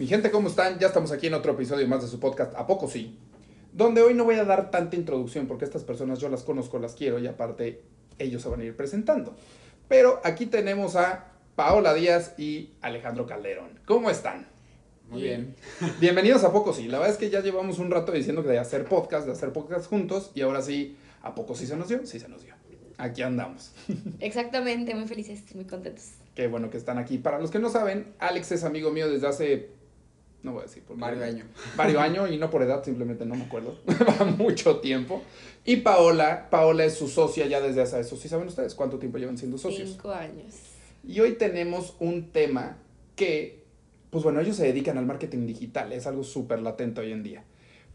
Mi gente, ¿cómo están? Ya estamos aquí en otro episodio más de su podcast, ¿A poco sí? Donde hoy no voy a dar tanta introducción porque estas personas yo las conozco, las quiero y aparte ellos se van a ir presentando. Pero aquí tenemos a Paola Díaz y Alejandro Calderón. ¿Cómo están? Muy bien. Bienvenidos a Poco Sí. La verdad es que ya llevamos un rato diciendo que de hacer podcast, de hacer podcast juntos y ahora sí, ¿a poco sí se nos dio? Sí se nos dio. Aquí andamos. Exactamente, muy felices, muy contentos. Qué bueno que están aquí. Para los que no saben, Alex es amigo mío desde hace, no voy a decir por qué. Varios años. Varios años y no por edad, simplemente no me acuerdo. Va mucho tiempo. Y Paola, Paola es su socia ya desde hace eso. ¿Sí saben ustedes cuánto tiempo llevan siendo socios? Cinco años. Y hoy tenemos un tema que, pues bueno, ellos se dedican al marketing digital, es algo súper latente hoy en día.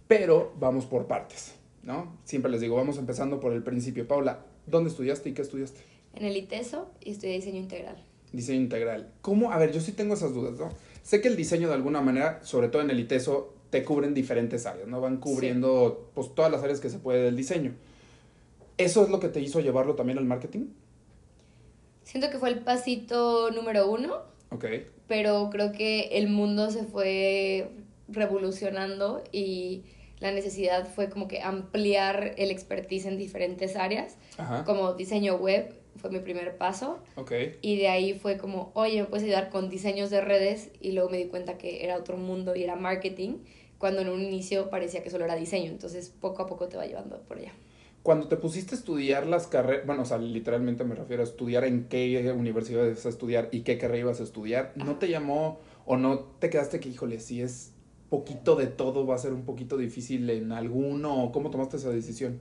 Pero vamos por partes, ¿no? Siempre les digo, vamos empezando por el principio. Paola, ¿dónde estudiaste y qué estudiaste? En el ITESO y estudié diseño integral. Diseño integral. ¿Cómo? A ver, yo sí tengo esas dudas, ¿no? Sé que el diseño de alguna manera, sobre todo en el ITESO, te cubren diferentes áreas, ¿no? Van cubriendo pues todas las áreas que se puede del diseño. ¿Eso es lo que te hizo llevarlo también al marketing? Siento que fue el pasito número uno, Ok. pero creo que el mundo se fue revolucionando y la necesidad fue como que ampliar el expertise en diferentes áreas, Ajá. como diseño web fue mi primer paso Ok. y de ahí fue como, oye, me puedes ayudar con diseños de redes y luego me di cuenta que era otro mundo y era marketing, cuando en un inicio parecía que solo era diseño, entonces poco a poco te va llevando por allá. Cuando te pusiste a estudiar las carreras, bueno, o sea, literalmente me refiero a estudiar en qué universidad ibas a estudiar y qué carrera ibas a estudiar, ¿no te llamó o no te quedaste que, híjole, si es poquito de todo, va a ser un poquito difícil en alguno? ¿Cómo tomaste esa decisión?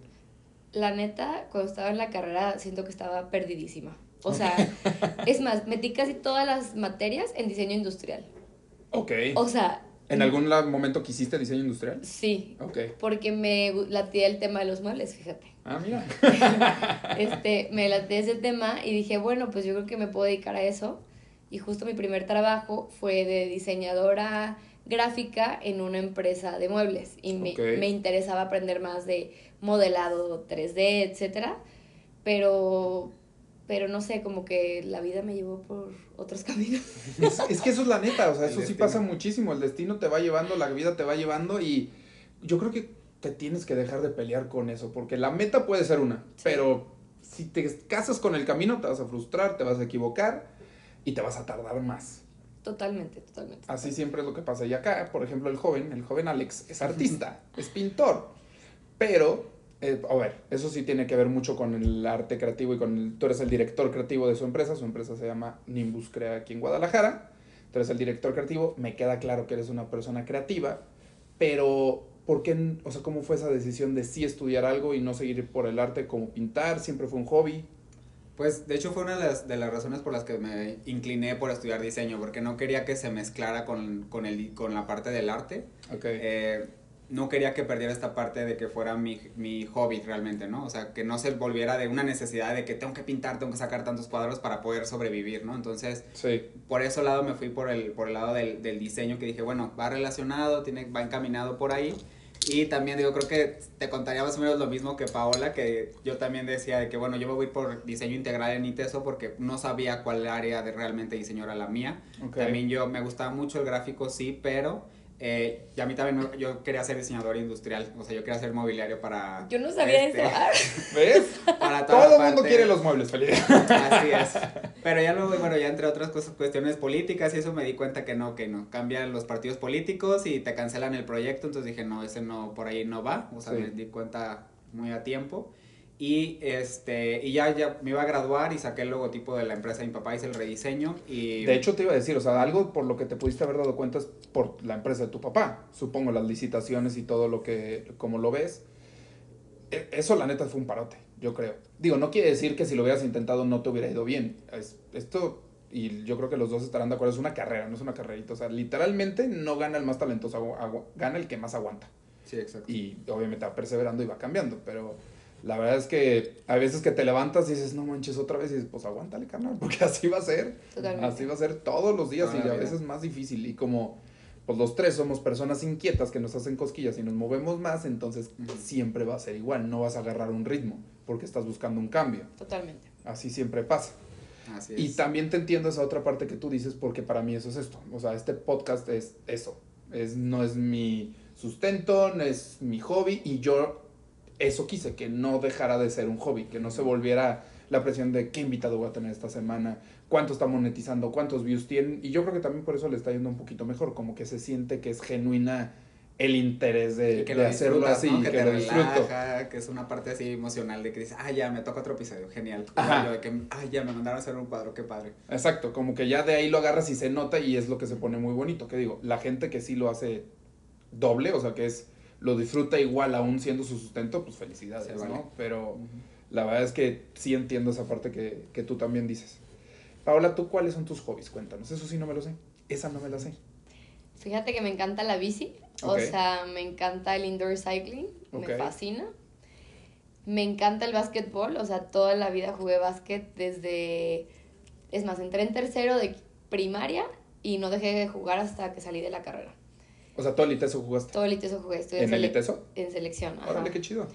La neta, cuando estaba en la carrera, siento que estaba perdidísima. O sea, es más, metí casi todas las materias en diseño industrial. Ok. O sea, ¿En algún momento quisiste diseño industrial? sí, Ok. porque me latía el tema de los muebles, fíjate. Ah, mira. Este, me latía ese tema y dije, bueno, pues yo creo que me puedo dedicar a eso. Y justo mi primer trabajo fue de diseñadora gráfica en una empresa de muebles. Y me interesaba aprender más de modelado 3D, etcétera. Pero, pero no sé, como que la vida me llevó por otros caminos. Es, es que eso es la neta, o sea, El eso sí pasa muchísimo. El destino te va llevando, la vida te va llevando y yo creo que te tienes que dejar de pelear con eso, porque la meta puede ser una, Sí. pero si te casas con el camino te vas a frustrar, te vas a equivocar y te vas a tardar más. Totalmente, totalmente. Así siempre es lo que pasa. Y acá, por ejemplo, el joven, el joven Alex, es artista, es pintor. Pero, eh, a ver, eso sí tiene que ver mucho con el arte creativo y con el, tú eres el director creativo de su empresa. Su empresa se llama Nimbus Crea aquí en Guadalajara. Tú eres el director creativo. Me queda claro que eres una persona creativa. Pero, ¿por qué? O sea, ¿cómo fue esa decisión de sí estudiar algo y no seguir por el arte como pintar? ¿Siempre fue un hobby? Pues de hecho fue una de las, de las razones por las que me incliné por estudiar diseño, porque no quería que se mezclara con, con, el, con la parte del arte. Ok. Eh, no quería que perdiera esta parte de que fuera mi, mi hobby realmente, ¿no? O sea, que no se volviera de una necesidad de que tengo que pintar, tengo que sacar tantos cuadros para poder sobrevivir, ¿no? Entonces, sí. por ese lado me fui por el, por el lado del, del diseño que dije, bueno, va relacionado, tiene, va encaminado por ahí. Y también digo, creo que te contaría más o menos lo mismo que Paola, que yo también decía de que, bueno, yo me voy por diseño integral en ITESO porque no sabía cuál área de realmente diseño era la mía. Ok. También yo me gustaba mucho el gráfico, sí, pero eh, y a mí también me- yo quería ser diseñador industrial, o sea, yo quería ser mobiliario para... Yo no sabía este, eso. ¿Ves? Para toda Todo el mundo quiere los muebles, feliz. Así es. Pero ya luego, bueno, ya entre otras cosas, cuestiones políticas y eso me di cuenta que no, que no. Cambian los partidos políticos y te cancelan el proyecto, entonces dije, no, ese no, por ahí no va. O sea, Sí. me di cuenta muy a tiempo. Y este, y ya, ya me iba a graduar y saqué el logotipo de la empresa de mi papá, hice el rediseño y... De hecho, te iba a decir, o sea, algo por lo que te pudiste haber dado cuenta es por la empresa de tu papá. Supongo las licitaciones y todo lo que, como lo ves. E- Eso, la neta, fue un parote, yo creo. Digo, no quiere decir que si lo hubieras intentado no te hubiera ido bien. Es- esto, y yo creo que los dos estarán de acuerdo, es una carrera, no es una carrerita. O sea, literalmente no gana el más talentoso, gana el que más aguanta. Sí, exacto. Y obviamente va perseverando y va cambiando, pero la verdad es que a veces que te levantas y dices, no manches otra vez, y dices, pues aguántale, carnal, porque así va a ser. Totalmente. Así va a ser todos los días Toda y a veces más difícil. Y como pues los tres somos personas inquietas que nos hacen cosquillas y nos movemos más, entonces siempre va a ser igual, no vas a agarrar un ritmo porque estás buscando un cambio. Totalmente. Así siempre pasa. Así es. Y también te entiendo esa otra parte que tú dices porque para mí eso es esto. O sea, este podcast es eso. Es, no es mi sustento, no es mi hobby y yo eso quise, que no dejara de ser un hobby, que no se volviera la presión de qué invitado voy a tener esta semana, cuánto está monetizando, cuántos views tienen. Y yo creo que también por eso le está yendo un poquito mejor, como que se siente que es genuina el interés de, que hacerlo así, ¿no? que, que, te lo disfruto. relaja, que es una parte así emocional de que dices, ah, ya, me toca otro episodio, genial. Ajá. De que, ah, ya, me mandaron a hacer un cuadro, qué padre. Exacto, como que ya de ahí lo agarras y se nota y es lo que se pone muy bonito. Que digo, la gente que sí lo hace doble, o sea, que es lo disfruta igual aún siendo su sustento, pues felicidades, vale. ¿no? Pero la verdad es que sí entiendo esa parte que, que tú también dices. Paola, ¿tú cuáles son tus hobbies? Cuéntanos. Eso sí no me lo sé. Esa no me la sé. Fíjate que me encanta la bici, o sea, me encanta el indoor cycling, me fascina. Me encanta el básquetbol, o sea, toda la vida jugué básquet desde... Es más, entré en tercero de primaria y no dejé de jugar hasta que salí de la carrera. O sea, todo el ITESO jugaste. Todo el ITESO jugué, ¿En el ITESO? En selección, ajá. Órale, qué chido.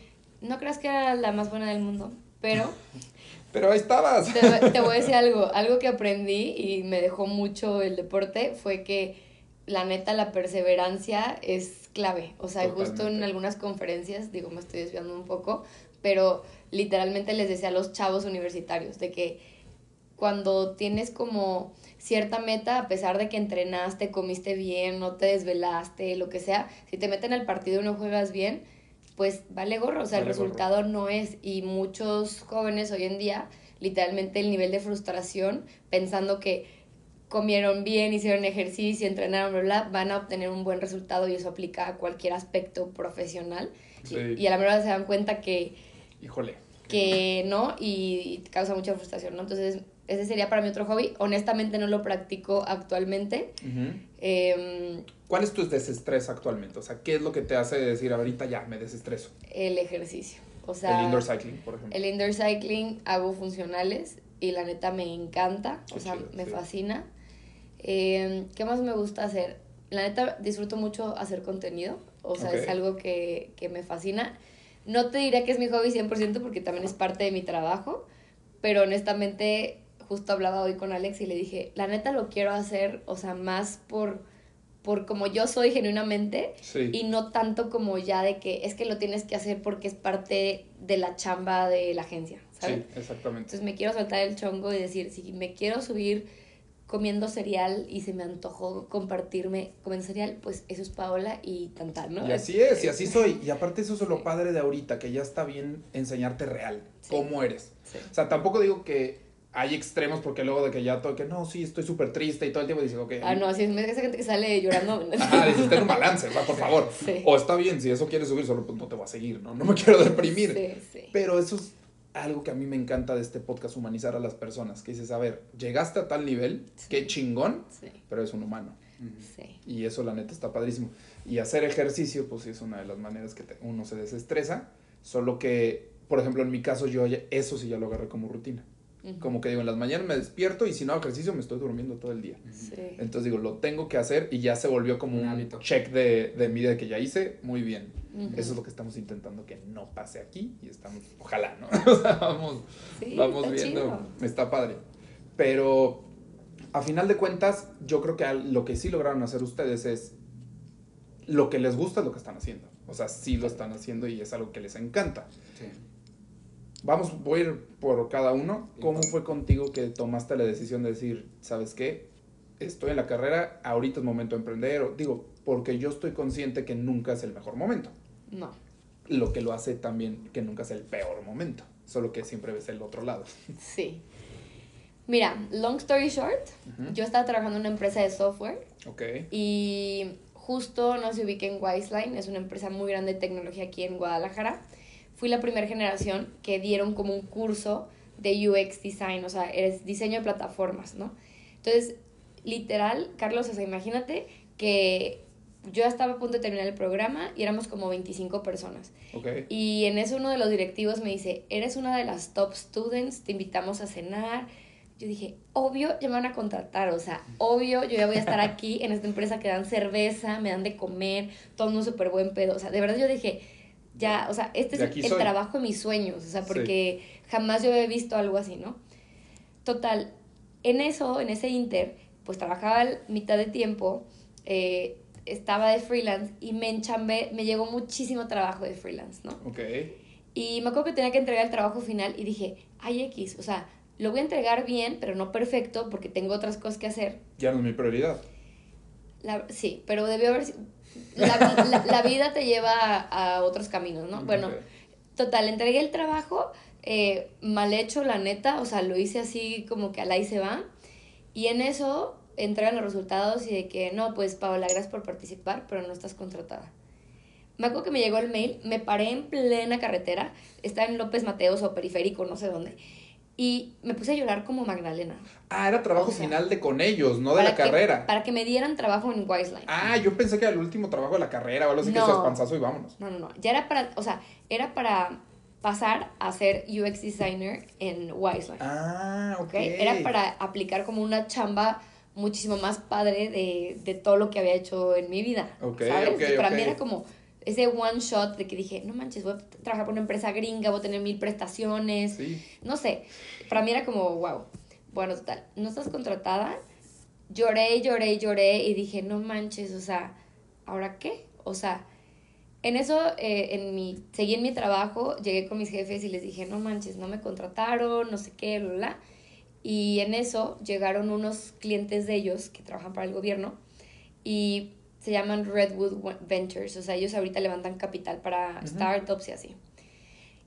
No creas que era la más buena del mundo, pero Pero ahí estabas. te, te voy a decir algo, algo que aprendí y me dejó mucho el deporte fue que la neta la perseverancia es clave. O sea, justo en Totalmente. algunas conferencias, digo, me estoy desviando un poco, pero literalmente les decía a los chavos universitarios de que cuando tienes como cierta meta, a pesar de que entrenaste, comiste bien, no te desvelaste, lo que sea, si te meten al partido y no juegas bien, pues vale gorro, o sea, el gorro. resultado no es. Y muchos jóvenes hoy en día, literalmente el nivel de frustración, pensando que comieron bien, hicieron ejercicio, entrenaron, bla, bla, van a obtener un buen resultado y eso aplica a cualquier aspecto profesional. Y, a la verdad se dan cuenta que, Híjole. que no y, y causa mucha frustración, ¿no? Entonces, ese sería para mí otro hobby. Honestamente no lo practico actualmente. Em, ¿Cuál es tu desestrés actualmente? O sea, ¿qué es lo que te hace decir ahorita ya me desestreso? el ejercicio. O sea, el indoor cycling, por ejemplo. El indoor cycling hago funcionales y la neta me encanta, Qué o sea, chido, me sí. fascina. Eh, ¿Qué más me gusta hacer? La neta disfruto mucho hacer contenido, o sea, es algo que, que me fascina. No te diría que es mi hobby 100% porque también es parte de mi trabajo, pero honestamente justo hablaba hoy con Alex y le dije, la neta lo quiero hacer, o sea, más por, por como yo soy genuinamente Sí. y no tanto como ya de que es que lo tienes que hacer porque es parte de la chamba de la agencia, ¿sabes? Sí, exactamente. Entonces me quiero soltar el chongo y decir, si me quiero subir comiendo cereal y se me antojó compartirme comiendo cereal, pues eso es Paola y tantal, ¿no? Y así es, y así soy. Y aparte eso es lo padre de ahorita, que ya está bien enseñarte real, cómo eres. O sea, tampoco digo que hay extremos porque luego de que ya todo, que no, sí, estoy súper triste y todo el tiempo dices, ok. Ah, no, así es, esa gente que sale llorando. Ajá, dices, ten un balance, o sea, por favor. Sí. O está bien, si eso quieres subir, solo pues no te voy a seguir, ¿no? No me quiero deprimir. Sí, sí. Pero eso es algo que a mí me encanta de este podcast, humanizar a las personas. Que dices, a ver, llegaste a tal nivel, Sí. qué chingón, Sí, pero es un humano. Sí. Y eso la neta está padrísimo. Y hacer ejercicio, pues sí es una de las maneras que te- uno se desestresa. Solo que, por ejemplo, en mi caso, yo eso sí ya lo agarré como rutina. Como que digo, en las mañanas me despierto y si no hago ejercicio me estoy durmiendo todo el día. Sí. Entonces digo, lo tengo que hacer y ya se volvió como Un un hábito. check de, de mi vida que ya hice. Muy bien. Ujú. Eso es lo que estamos intentando que no pase aquí y estamos, ojalá, ¿no? O sea, vamos, Sí, vamos está viendo. chido. Está padre. Pero a final de cuentas, yo creo que lo que sí lograron hacer ustedes es lo que les gusta es lo que están haciendo. O sea, sí lo están haciendo y es algo que les encanta. Sí. Vamos, voy a ir por cada uno. ¿Cómo fue contigo que tomaste la decisión de decir, ¿sabes qué? Estoy en la carrera, ahorita es momento de emprender. O, digo, porque yo estoy consciente que nunca es el mejor momento. No. Lo que lo hace también que nunca es el peor momento. Solo que siempre ves el otro lado. Sí. Mira, long story short, yo estaba trabajando en una empresa de software Ok. y justo no se ubica en Wiseline, es una empresa muy grande de tecnología aquí en Guadalajara. Fui la primera generación que dieron como un curso de UX design, o sea, es diseño de plataformas, ¿no? Entonces, literal, Carlos, o sea, imagínate que yo estaba a punto de terminar el programa y éramos como 25 personas. Ok. Y en eso uno de los directivos me dice, eres una de las top students, te invitamos a cenar. Yo dije, obvio, ya me van a contratar, o sea, obvio, yo ya voy a estar aquí en esta empresa que dan cerveza, me dan de comer, todo un súper buen pedo. O sea, de verdad yo dije, ya, o sea, este es el, soy. trabajo de mis sueños, o sea, Sí. porque jamás yo había visto algo así, ¿no? Total, En eso, en ese inter, pues trabajaba mitad de tiempo, eh, estaba de freelance y me enchambé, me llegó muchísimo trabajo de freelance, ¿no? Ok. Y me acuerdo que tenía que entregar el trabajo final y dije, ay X, o sea, lo voy a entregar bien, pero no perfecto porque tengo otras cosas que hacer. Ya no es mi prioridad. La- sí, pero debió haber... La, la- la vida te lleva a, a otros caminos, ¿no? Bueno, total, entregué el trabajo eh, mal hecho, la neta, o sea, lo hice así como que al ahí se va. Y en eso entregan los resultados y de que, no, pues Paola, gracias por participar, pero no estás contratada. Me acuerdo que me llegó el mail, me paré en plena carretera, estaba en López Mateos o Periférico, no sé dónde, y me puse a llorar como Magdalena. Ah, era trabajo O sea, final de con ellos, no de la que- carrera. Para que me dieran trabajo en Wiseline. Ah, yo pensé que era el último trabajo de la carrera o algo así que No. es panzazo y vámonos. No, no, no. Ya era para, o sea, era para pasar a ser UX designer en Wiseline. Ah, ok. Era para aplicar como una chamba muchísimo más padre de, de todo lo que había hecho en mi vida. Ok, ¿Sabes? ok, Y para ok. mí era como ese one shot de que dije, no manches, voy a trabajar por una empresa gringa, voy a tener mil prestaciones. Sí. No sé. Para mí era como, wow. Bueno, total, no estás contratada. Lloré, lloré, lloré y dije, no manches, o sea, ¿ahora qué? O sea, en eso, eh, en mi, seguí en mi trabajo, llegué con mis jefes y les dije, no manches, no me contrataron, no sé qué, bla, bla. Y en eso llegaron unos clientes de ellos que trabajan para el gobierno y se llaman Redwood Ventures, o sea, ellos ahorita levantan capital para Ujú. startups y así.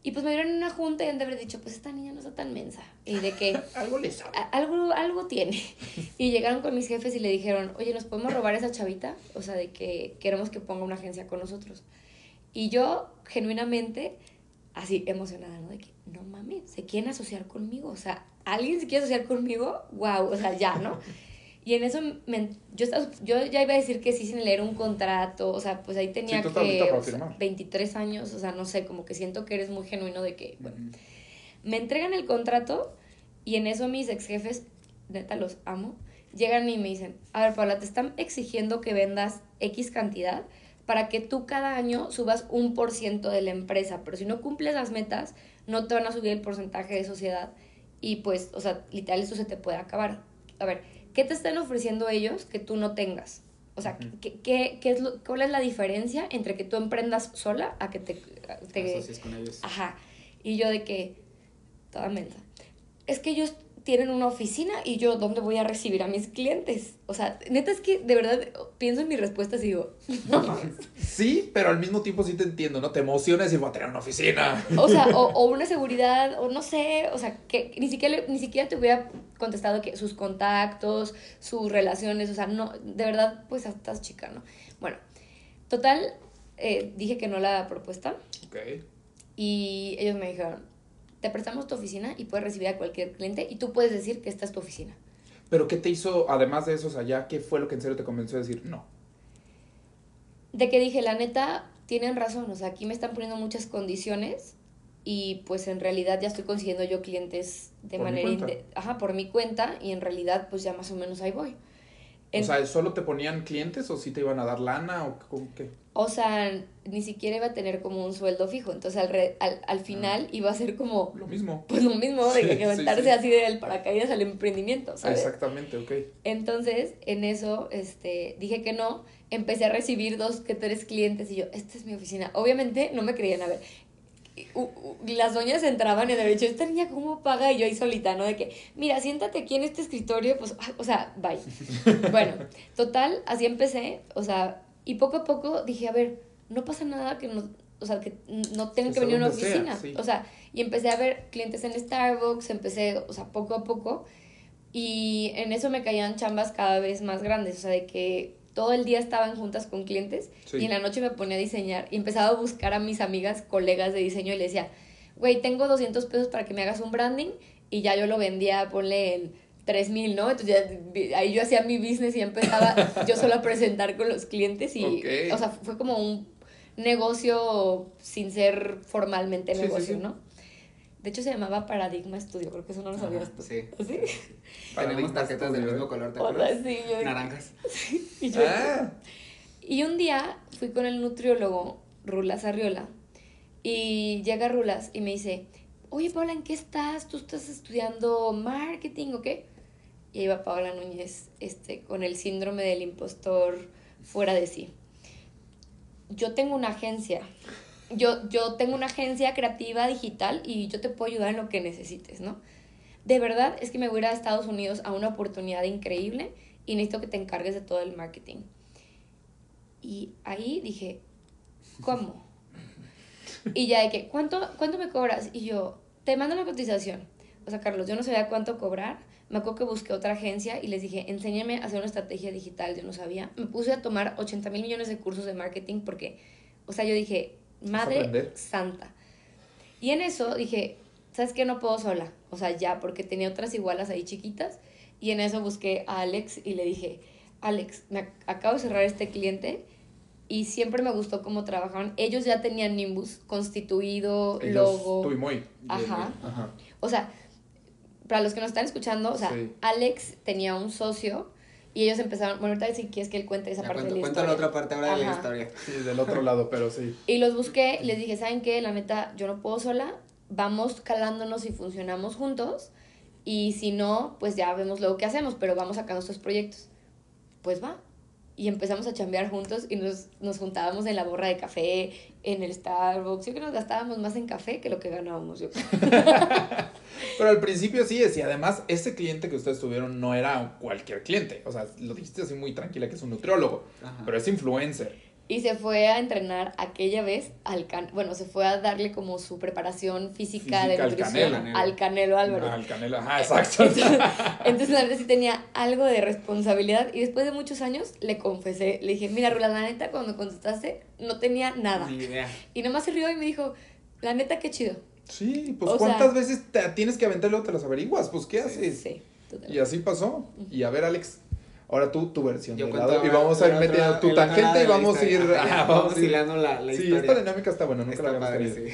Y pues me vieron en una junta y han de haber dicho, pues esta niña no está tan mensa. Y de que Algo le sabe. algo, algo tiene. Y llegaron con mis jefes y le dijeron, oye, ¿nos podemos robar a esa chavita? O sea, de que queremos que ponga una agencia con nosotros. Y yo, genuinamente, así emocionada, ¿no? De que, no mames, se quieren asociar conmigo. O sea, ¿alguien se quiere asociar conmigo? Wow, o sea, ya, ¿no? Y en eso me- yo, estaba- yo ya iba a decir que sí sin leer un contrato, o sea, pues ahí tenía Sí, que o sea, firmar. 23 años, o sea, no sé, como que siento que eres muy genuino de que, bueno, me entregan el contrato y en eso mis ex jefes, neta los amo, llegan y me dicen, a ver Paula, te están exigiendo que vendas X cantidad para que tú cada año subas un por ciento de la empresa, pero si no cumples las metas, no te van a subir el porcentaje de sociedad y pues, o sea, literal eso se te puede acabar. A ver, ¿qué te están ofreciendo ellos que tú no tengas? O sea. ¿qué, qué, qué es lo, ¿cuál es la diferencia entre que tú emprendas sola a que te... te Asocias con ellos. Ajá. Y yo de que, toda mensa. Es que ellos tienen una oficina y yo, ¿dónde voy a recibir a mis clientes? O sea, neta es que de verdad pienso en mis respuestas y digo, no mames. Sí, pero al mismo tiempo sí te entiendo, ¿no? Te emociona decir, voy a tener una oficina. O sea, o, o una seguridad, o no sé, o sea, que ni siquiera, ni siquiera te hubiera contestado que sus contactos, sus relaciones, o sea, no, de verdad, pues estás chica, ¿no? Bueno, total, eh, dije que no la propuesta. Ok. Y ellos me dijeron, te prestamos tu oficina y puedes recibir a cualquier cliente y tú puedes decir que esta es tu oficina. Pero ¿qué te hizo, además de eso, o sea, ya qué fue lo que en serio te convenció de decir no? De que dije, la neta, tienen razón, o sea, aquí me están poniendo muchas condiciones y pues en realidad ya estoy consiguiendo yo clientes de Por manera, ajá, por mi cuenta y en realidad pues ya más o menos ahí voy. En- O sea, ¿solo te ponían clientes o sí te iban a dar lana o con qué? O sea, ni siquiera iba a tener como un sueldo fijo, entonces al, re- al, al final iba a ser como Lo mismo. pues lo mismo de Sí, que sí, sí. así del paracaídas al emprendimiento, ¿sabes? Exactamente, ok. Entonces, en eso, este, dije que no, empecé a recibir dos que tres clientes y yo, esta es mi oficina. Obviamente no me creían, a ver, u- u- las doñas entraban y de dicho, esta niña cómo paga y yo ahí solita, ¿no? De que, mira, siéntate aquí en este escritorio, pues, ah, o sea, bye. bueno, total, así empecé, o sea, y poco a poco dije, a ver, no pasa nada que no, o sea, que no tengan Que venir a una sea, oficina. sí. O sea, y empecé a ver clientes en Starbucks, empecé, o sea, poco a poco. Y en eso me caían chambas cada vez más grandes, o sea, de que todo el día estaban juntas con clientes Sí. y en la noche me ponía a diseñar y empezaba a buscar a mis amigas, colegas de diseño y le decía, güey, tengo 200 pesos para que me hagas un branding y ya yo lo vendía, ponle en 3000, ¿no? Entonces ya ahí yo hacía mi business y empezaba yo solo a presentar con los clientes y, o sea, fue como un negocio sin ser formalmente sí, negocio, sí. ¿no? De hecho se llamaba Paradigma Studio, creo que eso no lo sabías tú. sí. ¿Sí? Tenemos tarjetas del mismo ¿eh? color, ¿te O acuerdas? sea, sí, yo- Naranjas. y yo- Ah, y un día fui con el nutriólogo Rulas Arriola y llega Rulas y me dice, oye Paula, ¿en qué estás? ¿Tú estás estudiando marketing o qué? y ahí va Paola Núñez este, con el síndrome del impostor fuera de sí. Yo tengo una agencia, yo, yo tengo una agencia creativa digital y yo te puedo ayudar en lo que necesites, ¿no? De verdad es que me voy a ir a Estados Unidos a una oportunidad increíble y necesito que te encargues de todo el marketing. Y ahí dije, ¿cómo? Y ya de que, ¿cuánto, ¿cuánto me cobras? Y yo, te mando la cotización. O sea, Carlos, yo no sabía cuánto cobrar. Me acuerdo que busqué otra agencia y les dije, enséñame a hacer una estrategia digital. Yo no sabía. Me puse a tomar 80 mil millones de cursos de marketing porque, o sea, yo dije, madre santa. Y en eso dije, ¿sabes qué? No puedo sola. O sea, ya, porque tenía otras igualas ahí chiquitas. Y en eso busqué a Alex y le dije, Alex, me acabo de cerrar este cliente y siempre me gustó cómo trabajaban. Ellos ya tenían Nimbus constituido, logo. Y muy. Ajá. O sea, para los que nos están escuchando, o sea, Alex tenía un socio y ellos empezaron, bueno, ahorita si quieres que él cuente esa parte de la cuenta la otra parte ahora de la historia. Sí, del otro lado, pero sí. Y los busqué y les dije, ¿saben qué? La neta, yo no puedo sola, vamos calándonos y funcionamos juntos y si no, pues ya vemos luego qué hacemos, pero vamos sacando estos proyectos. Pues va, y empezamos a chambear juntos y nos, nos juntábamos en la borra de café, en el Starbucks. Yo creo que nos gastábamos más en café que lo que ganábamos. Yo. Pero al principio sí es, y además ese cliente que ustedes tuvieron no era cualquier cliente. O sea, lo dijiste así muy tranquila que es un nutriólogo, pero es influencer. Y se fue a entrenar aquella vez al can bueno, se fue a darle como su preparación física, de nutrición al Canelo, Álvarez. al Canelo, ajá, exacto. Entonces, la verdad sí tenía algo de responsabilidad y después de muchos años le confesé, le dije, mira, Rula, la neta cuando contestaste no tenía nada. Ni idea. Y nomás se rió y me dijo, la neta qué chido. Sí, pues cuántas veces te tienes que aventar y luego te las averiguas, pues ¿qué haces? Sí, Y así pasó. Y a ver, Alex, Ahora tú, tu versión de lado. Y vamos a ir metiendo tu tangente y vamos a ir. vamos hilando la, la sí, esta dinámica está buena, nunca la habíamos sí.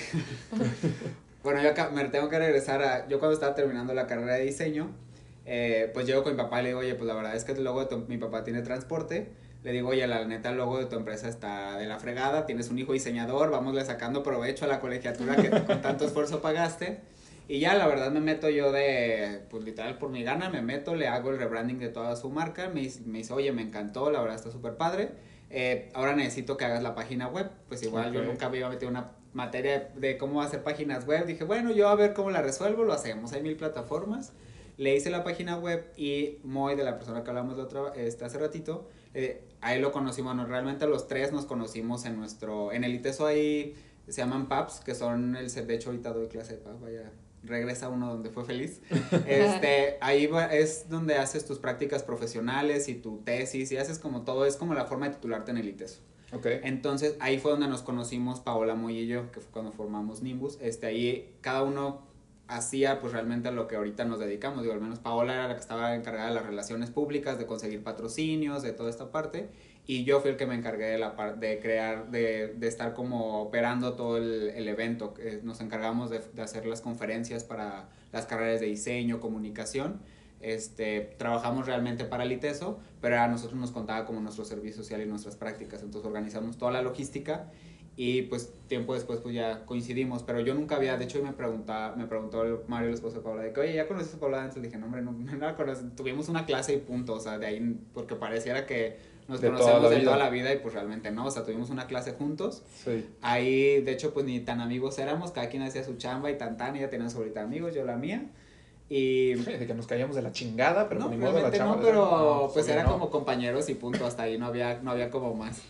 bueno, yo acá, me tengo que regresar a. Yo cuando estaba terminando la carrera de diseño, eh, pues llego con mi papá y le digo, oye, pues la verdad es que el logo de mi papá tiene transporte. Le digo, oye, la neta, el logo de tu empresa está de la fregada, tienes un hijo diseñador, vamosle sacando provecho a la colegiatura que con tanto esfuerzo pagaste. Y ya, la verdad, me meto yo de, pues literal, por mi gana, me meto, le hago el rebranding de toda su marca, me, me dice, oye, me encantó, la verdad está súper padre. Eh, ahora necesito que hagas la página web. Pues igual yo nunca había metido una materia de cómo hacer páginas web. Dije, bueno, yo a ver cómo la resuelvo, lo hacemos. Hay mil plataformas. Le hice la página web y Moy, de la persona que hablamos de otra, este, hace ratito, eh, ahí lo conocimos. Bueno, realmente los tres nos conocimos en nuestro, en el ITESO ahí se llaman PAPs, que son el, de hecho ahorita doy clase de PAP, vaya, regresa uno donde fue feliz. Este, ahí es donde haces tus prácticas profesionales y tu tesis y haces como todo, es como la forma de titularte en el ITESO. Okay. Entonces ahí fue donde nos conocimos Paola Moy y yo, que fue cuando formamos Nimbus. Este, ahí cada uno hacía pues realmente lo que ahorita nos dedicamos. Digo, al menos Paola era la que estaba encargada de las relaciones públicas, de conseguir patrocinios, de toda esta parte y yo fui el que me encargué de, la de crear, de, de, estar como operando todo el, el evento. Nos encargamos de, de, hacer las conferencias para las carreras de diseño, comunicación. Este, trabajamos realmente para el ITESO, pero a nosotros nos contaba como nuestro servicio social y nuestras prácticas. Entonces organizamos toda la logística y pues tiempo después pues ya coincidimos. Pero yo nunca había, de hecho me, preguntaba, me preguntó Mario, el esposo de Paula, de que, oye, ¿ya conoces a Paula antes? Le dije, no, hombre, no, no la Tuvimos una clase y punto, o sea, de ahí, porque pareciera que nos conocemos de toda la vida y pues realmente no, o sea, tuvimos una clase juntos. Sí. Ahí, de hecho, pues ni tan amigos éramos, cada quien hacía su chamba y tan tan, ella tenía su ahorita amigos, yo la mía. Y... de que nos caíamos de la chingada, pero no, ni modo la chamba. No, pero pues era como compañeros y punto, hasta ahí no había, no había como más.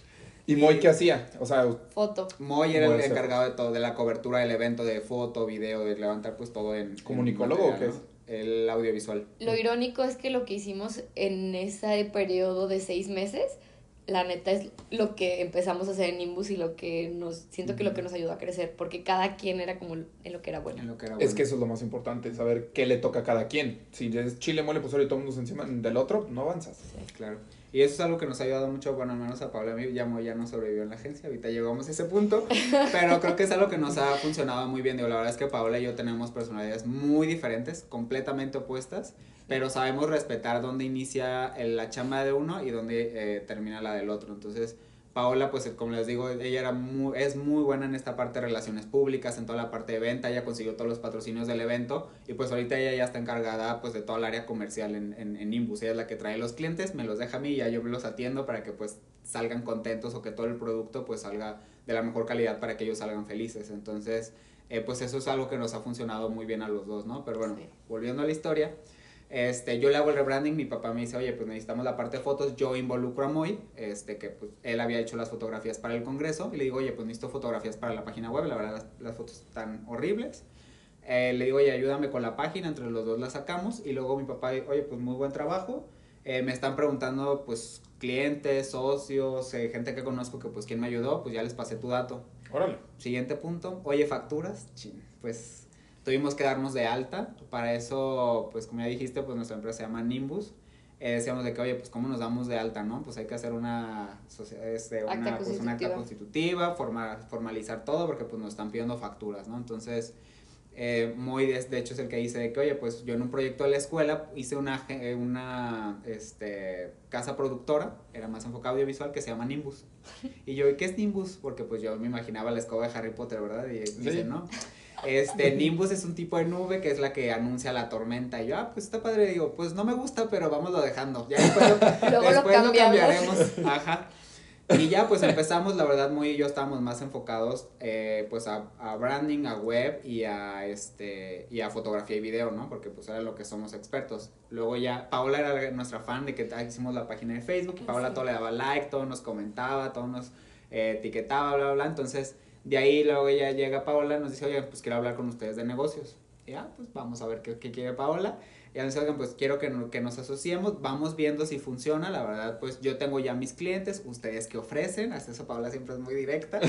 ¿Y Moy qué hacía? O sea, foto. Moy era el encargado de todo, de la cobertura del evento, de foto, video, de levantar pues todo en... ¿Comunicólogo o qué es? El audiovisual. Lo irónico es que lo que hicimos en ese periodo de seis meses, la neta es lo que empezamos a hacer en Nimbus y lo que nos, siento que lo que nos ayudó a crecer, porque cada quien era como en lo que era bueno. lo que era Es que eso es lo más importante, saber qué le toca a cada quien. Si es chile, mole, pues ahora todo el mundo encima del otro, no avanzas. Sí, claro. Y eso es algo que nos ha ayudado mucho, bueno, al menos a Pablo y a mí, ya, ya no sobrevivió en la agencia, ahorita llegamos a ese punto, pero creo que es algo que nos ha funcionado muy bien. Digo, la verdad es que Paola y yo tenemos personalidades muy diferentes, completamente opuestas, pero sabemos respetar dónde inicia la chamba de uno y dónde eh, termina la del otro. Entonces, Paola, pues como les digo, ella era muy, es muy buena en esta parte de relaciones públicas, en toda la parte de venta, ella consiguió todos los patrocinios del evento y pues ahorita ella ya está encargada pues de toda el área comercial en, en, en Nimbus, ella es la que trae los clientes, me los deja a mí y ya yo los atiendo para que pues salgan contentos o que todo el producto pues salga de la mejor calidad para que ellos salgan felices, entonces eh, pues eso es algo que nos ha funcionado muy bien a los dos, ¿no? Pero bueno, Sí. volviendo a la historia, este, yo le hago el rebranding, mi papá me dice, oye, pues necesitamos la parte de fotos, yo involucro a Moy, este, que pues él había hecho las fotografías para el congreso, y le digo, oye, pues necesito fotografías para la página web, la verdad las, las fotos están horribles. Eh, le digo, oye, ayúdame con la página, entre los dos la sacamos, y luego mi papá, oye, pues muy buen trabajo. Eh, me están preguntando, pues, clientes, socios, eh, gente que conozco que, pues, quién me ayudó, pues ya les pasé tu dato. Órale. Siguiente punto, oye, facturas, Chin, pues tuvimos que darnos de alta. Para eso, pues como ya dijiste, pues nuestra empresa se llama Nimbus. Eh, decíamos de que, oye, pues cómo nos damos de alta, ¿no? Pues hay que hacer una, este, Acta una, pues, una acta constitutiva. constitutiva, forma- formalizar todo, porque pues nos están pidiendo facturas, ¿no? Entonces, eh, muy de, de hecho es el que dice de que, oye, pues yo en un proyecto de la escuela hice una, eh, una este, casa productora, era más enfocado audiovisual, que se llama Nimbus. Y yo, ¿qué es Nimbus? Porque pues yo me imaginaba la escoba de Harry Potter, ¿verdad? Y dice, ¿no? Este, Nimbus es un tipo de nube que es la que anuncia la tormenta. Y yo, ah, pues está padre. Digo, pues no me gusta, pero vámonos dejando. Ya después, lo- Luego lo después lo, cambiamos. cambiaremos. Ajá. Y ya pues empezamos, la verdad, muy y yo estábamos más enfocados eh, pues a, a branding, a web y a este y a fotografía y video, ¿no? Porque pues era lo que somos expertos. Luego ya Paola era nuestra fan de que ah, hicimos la página de Facebook y Paola Sí. todo le daba like, todo nos comentaba, todo nos eh, etiquetaba, bla, bla, bla. Entonces, de ahí luego ella llega Paola y nos dice, oye, pues quiero hablar con ustedes de negocios. Y ya, pues vamos a ver qué, qué quiere Paola. Y nos dice, oigan, pues quiero que, no- que nos asociemos, vamos viendo si funciona. La verdad, pues yo tengo ya mis clientes, ustedes que ofrecen, hasta eso Paola siempre es muy directa.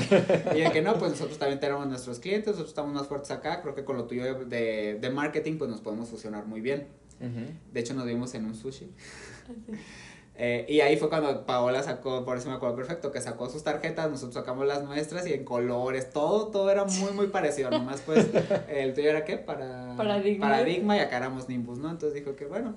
y de que no, pues nosotros también tenemos nuestros clientes, nosotros estamos más fuertes acá. Creo que con lo tuyo de, de marketing, pues nos podemos fusionar muy bien. De hecho, nos vimos en un sushi. Eh, y ahí fue cuando Paola sacó, por eso me acuerdo perfecto, que sacó sus tarjetas, nosotros sacamos las nuestras y en colores, todo, todo era muy, muy parecido. Nomás pues, el tuyo era qué? Para, Paradigma. Paradigma y acá éramos Nimbus, ¿no? Entonces dijo que bueno.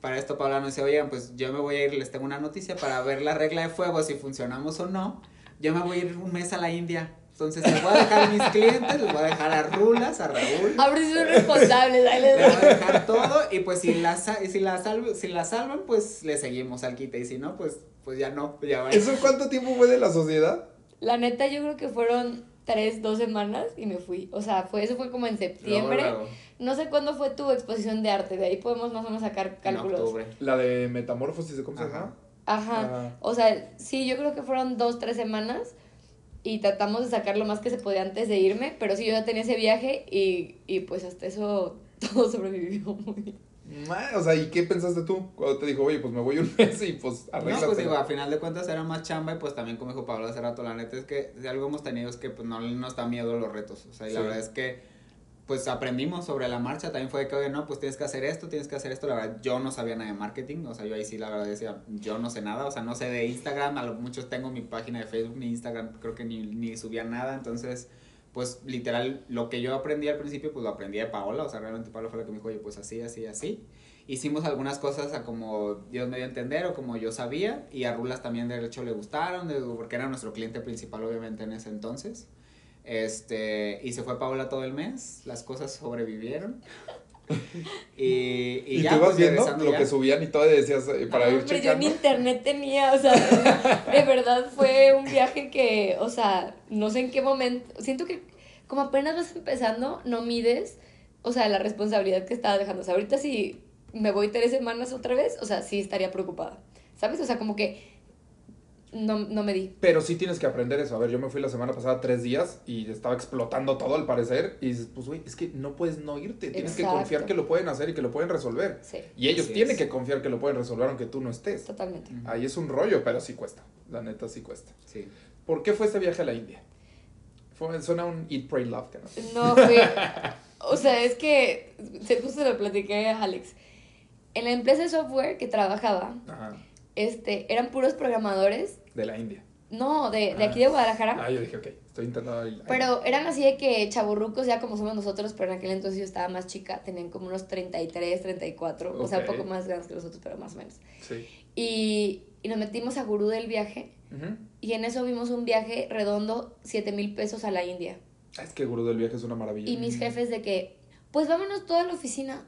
Para esto Paola nos dice, oigan, pues yo me voy a ir, les tengo una noticia para ver la regla de fuego, si funcionamos o no. Yo me voy a ir un mes a la India. Entonces les voy a dejar a mis clientes, les voy a dejar a Rulas, a Raúl. Ahora sí son responsables, ahí les Le voy a dejar todo y pues si la, si la, salv- si la salvan, pues le seguimos al quite y si no, pues, pues ya no, ya va. ¿Eso cuánto tiempo fue de la sociedad? La neta, yo creo que fueron tres, dos semanas y me fui. O sea, fue, eso fue como en septiembre. Luego, luego, No sé cuándo fue tu exposición de arte, de ahí podemos más o menos sacar en cálculos. octubre. La de metamorfosis, ¿cómo se Ajá. llama? Ajá. Ajá. O sea, sí, yo creo que fueron dos, tres semanas y tratamos de sacar lo más que se podía antes de irme, pero sí, yo ya tenía ese viaje y, y pues hasta eso todo sobrevivió muy bien. O sea, ¿y qué pensaste tú cuando te dijo, oye, pues me voy un mes y pues No, arréglate? pues digo, a final de cuentas era más chamba y pues también como dijo Pablo hace rato, la neta es que si algo hemos tenido es que pues no nos da miedo los retos, o sea, y la verdad es que pues aprendimos sobre la marcha, también fue que, oye, no, pues tienes que hacer esto, tienes que hacer esto, la verdad, yo no sabía nada de marketing, o sea, yo ahí sí la verdad decía, yo no sé nada, o sea, no sé de Instagram, a lo muchos tengo mi página de Facebook, ni Instagram, creo que ni, ni subía nada, entonces, pues literal, lo que yo aprendí al principio, pues lo aprendí de Paola, o sea, realmente Paola fue la que me dijo, oye, pues así, así, así, hicimos algunas cosas a como Dios me dio a entender o como yo sabía, y a Rulas también de hecho le gustaron, porque era nuestro cliente principal obviamente en ese entonces. Este, y se fue Paola todo el mes, las cosas sobrevivieron. Y, y, Y, ya, tú ibas pues, viendo lo ya. que subían y todo y decías eh, para No, ir hombre, yo ni checando. internet tenía, o sea, de verdad fue un viaje que, o sea, no sé en qué momento, siento que como apenas vas empezando, no mides, o sea, la responsabilidad que estabas dejando. O sea, ahorita si me voy tres semanas otra vez, o sea, sí estaría preocupada, ¿sabes? O sea, como que no, no me di. Pero sí tienes que aprender eso. A ver, yo me fui la semana pasada tres días y estaba explotando todo al parecer. Y dices, pues, güey, es que no puedes no irte. Tienes que confiar que lo pueden hacer y que lo pueden resolver. Sí, Y ellos Así tienen es. que confiar que lo pueden resolver aunque tú no estés. totalmente. Ahí es un rollo, pero sí cuesta. La neta sí cuesta. Sí. ¿Por qué fue este viaje a la India? Fue, suena un Eat, Pray, Love, que no. No, fue. O sea, es que. se- Justo lo platiqué a Alex. En la empresa de software que trabajaba, Ajá. Este, eran puros programadores. De la India. No, de, de Ah. aquí de Guadalajara. Ah, yo dije, ok, estoy intentando ir. Pero eran así de que chaburrucos, ya como somos nosotros, pero en aquel entonces yo estaba más chica, tenían como unos 33, 34, o sea, un poco más grandes que nosotros, pero más o menos. Sí. Y, y nos metimos a Gurú del viaje Ujú. y en eso vimos un viaje redondo, 7 mil pesos a la India. Ah, Es que Gurú del Viaje es una maravilla. Y mis jefes de que, pues vámonos toda la oficina.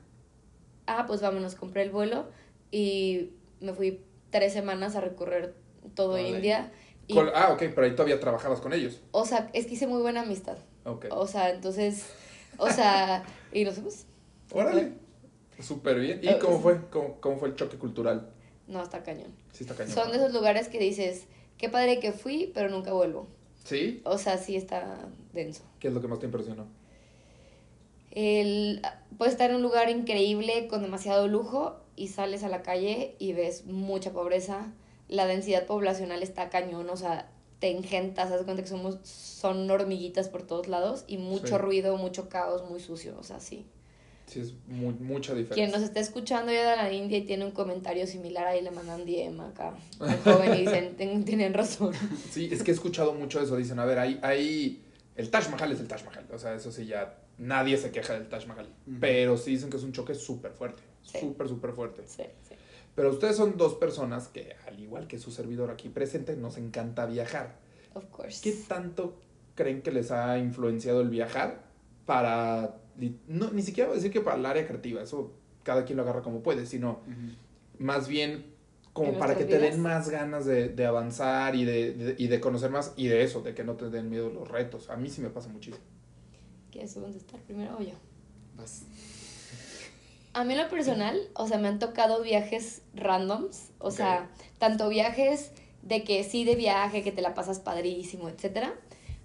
Ah, pues vámonos, compré el vuelo y me fui tres semanas a recorrer todo India. Y, Ah, ok, pero ahí todavía trabajabas con ellos. o sea, es que hice muy buena amistad. Ok. O sea, entonces, o sea, y nos fuimos. Órale. Súper bien. ¿Y Eh, cómo fue? ¿Cómo, cómo fue el choque cultural? No, está cañón. Sí, está cañón. Son de esos lugares que dices, qué padre que fui, pero nunca vuelvo. ¿Sí? O sea, sí está denso. ¿Qué es lo que más te impresionó? El, puedes estar en un lugar increíble con demasiado lujo y sales a la calle y ves mucha pobreza. La densidad poblacional está cañón, o sea, te engentas, haz cuenta que somos, son hormiguitas por todos lados y mucho Sí. ruido, mucho caos, muy sucio, o sea, sí. Sí, es mu- mucha Quien diferencia. nos esté escuchando ya de la India y tiene un comentario similar, ahí le mandan DM acá al joven y dicen, "Ten- tienen razón. Sí, es que he escuchado mucho eso. Dicen, a ver, hay, hay... El Taj Mahal es el Taj Mahal. O sea, eso sí ya... Nadie se queja del Taj Mahal. Pero sí dicen que es un choque súper fuerte. Sí. Súper, súper fuerte. Sí, sí. Pero ustedes son dos personas que, al igual que su servidor aquí presente, nos encanta viajar. Of course. ¿Qué tanto creen que les ha influenciado el viajar para... No, ni siquiera voy a decir que para el área creativa, eso cada quien lo agarra como puede, sino Ujú. más bien como ¿En para que nuestras te vidas? den más ganas de, de avanzar y de, de- y de conocer más y de eso, de que no te den miedo los retos. A mí sí me pasa muchísimo. ¿Quieres contestar primero o yo? Vas. A mí en lo personal, o sea, me han tocado viajes randoms, o sea, tanto viajes de que sí de viaje, que te la pasas padrísimo, etcétera,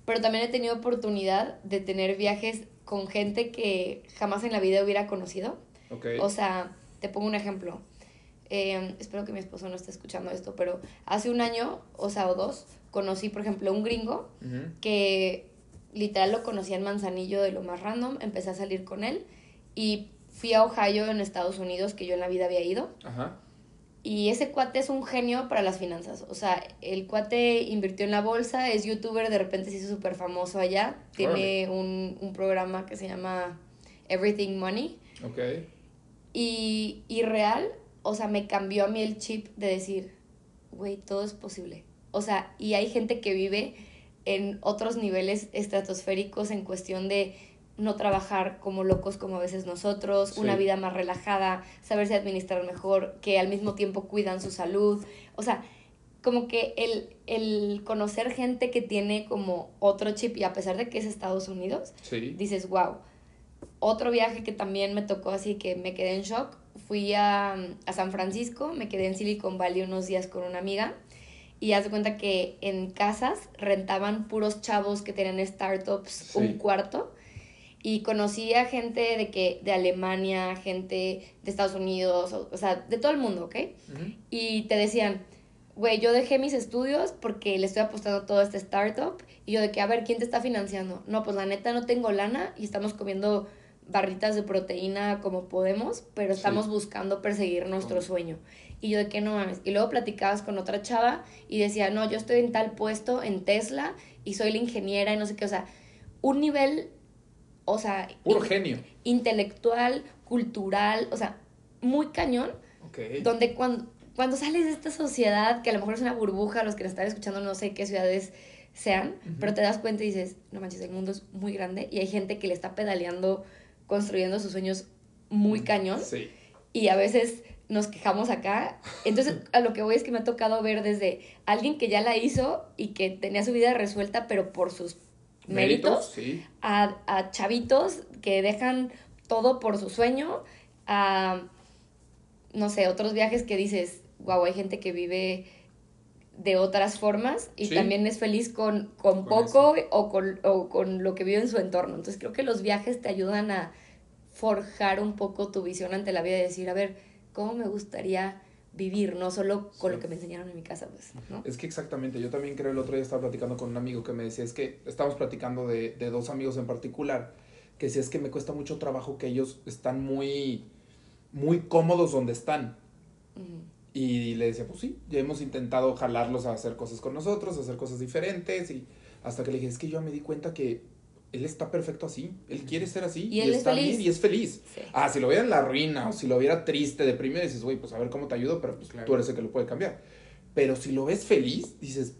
pero también he tenido oportunidad de tener viajes con gente que jamás en la vida hubiera conocido. ¿Ok? O sea, te pongo un ejemplo. Eh, espero que mi esposo no esté escuchando esto, pero hace un año, o sea, o dos, conocí, por ejemplo, un gringo que literal lo conocí en Manzanillo de lo más random, empecé a salir con él y fui a Ohio en Estados Unidos, que yo en la vida había ido. Ajá. Y ese cuate es un genio para las finanzas. O sea, el cuate invirtió en la bolsa, es youtuber, de repente se hizo súper famoso allá. Tiene un, un programa que se llama Everything Money. Ok. Y, y real, o sea, me cambió a mí el chip de decir, güey, todo es posible. O sea, y hay gente que vive en otros niveles estratosféricos en cuestión de no trabajar como locos como a veces nosotros, Sí. una vida más relajada, saberse administrar mejor, que al mismo tiempo cuidan su salud. O sea, como que el, el conocer gente que tiene como otro chip y a pesar de que es Estados Unidos, Sí. dices, wow. Otro viaje que también me tocó así que me quedé en shock, fui a, a San Francisco, me quedé en Silicon Valley unos días con una amiga y haz de cuenta que en casas rentaban puros chavos que tenían startups Sí. un cuarto y conocí a gente de que de Alemania, gente de Estados Unidos, o, o sea, de todo el mundo, ¿ok? Y te decían, güey, yo dejé mis estudios porque le estoy apostando todo a este startup. Y yo de que, a ver, ¿quién te está financiando? No, pues la neta no tengo lana y estamos comiendo barritas de proteína como podemos, pero Sí. estamos buscando perseguir nuestro Con- sueño. Y yo de que no mames. Y luego platicabas con otra chava y decía, no, yo estoy en tal puesto en Tesla y soy la ingeniera y no sé qué. O sea, un nivel, o sea, Puro genio. intelectual, cultural, o sea, muy cañón Ok. donde cuando, cuando sales de esta sociedad, que a lo mejor es una burbuja, los que nos están escuchando no sé qué ciudades sean, pero te das cuenta y dices, no manches, el mundo es muy grande y hay gente que le está pedaleando, construyendo sus sueños muy cañón Sí. y a veces nos quejamos acá. Entonces, a lo que voy es que me ha tocado ver desde alguien que ya la hizo y que tenía su vida resuelta, pero por sus méritos, Sí. a, a chavitos que dejan todo por su sueño, a, no sé, otros viajes que dices, wow, hay gente que vive de otras formas y Sí. también es feliz con, con, Con poco o con, o con lo que vive en su entorno. Entonces creo que los viajes te ayudan a forjar un poco tu visión ante la vida y decir, a ver, ¿cómo me gustaría vivir? No solo con Sí. lo que me enseñaron en mi casa, pues, ¿no? Es que exactamente, yo también creo el otro día estaba platicando con un amigo que me decía, es que estamos platicando de, de dos amigos en particular, que si es que me cuesta mucho trabajo que ellos están muy, muy cómodos donde están. Y le decía, pues sí, ya hemos intentado jalarlos a hacer cosas con nosotros, a hacer cosas diferentes, y hasta que le dije, es que yo me di cuenta que él está perfecto así, él quiere ser así, Y él es está feliz. bien y es feliz. Sí. Ah, si lo viera en la ruina o si lo viera triste, deprimido, dices, güey, pues a ver cómo te ayudo, pero pues Claro. tú eres el que lo puede cambiar. Pero si lo ves feliz, dices,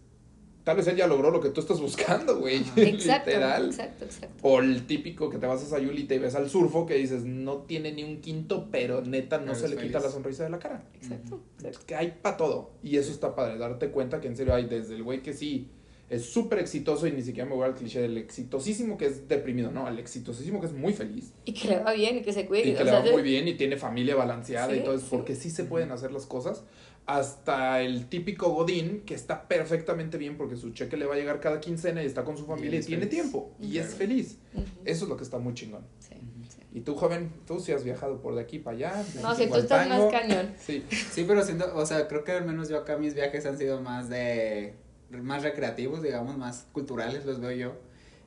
tal vez él ya logró lo que tú estás buscando, güey. Exacto, Literal. exacto, exacto. O el típico que te vas a Sayul y te ves al surfo que dices, no tiene ni un quinto, pero neta no se le quita la sonrisa de la cara. Exacto. exacto. Que hay para todo. Y eso está padre, darte cuenta que en serio hay desde el güey que sí es súper exitoso y ni siquiera me voy al cliché del exitosísimo que es deprimido, no, al exitosísimo que es muy feliz Y que le va bien y que se cuide. y que o le sea, va muy bien y tiene familia balanceada y todo eso, porque sí se pueden hacer las cosas. Hasta el típico Godín que está perfectamente bien porque su cheque le va a llegar cada quincena y está con su familia y, tiene feliz. tiempo y Claro. es feliz. Eso es lo que está muy chingón. Sí, sí. Y tú, joven, tú sí has viajado por de aquí para allá. No, si tú estás más cañón. Sí, Sí, pero siento, o sea, creo que al menos yo acá mis viajes han sido más de, más recreativos, digamos, más culturales, los veo yo.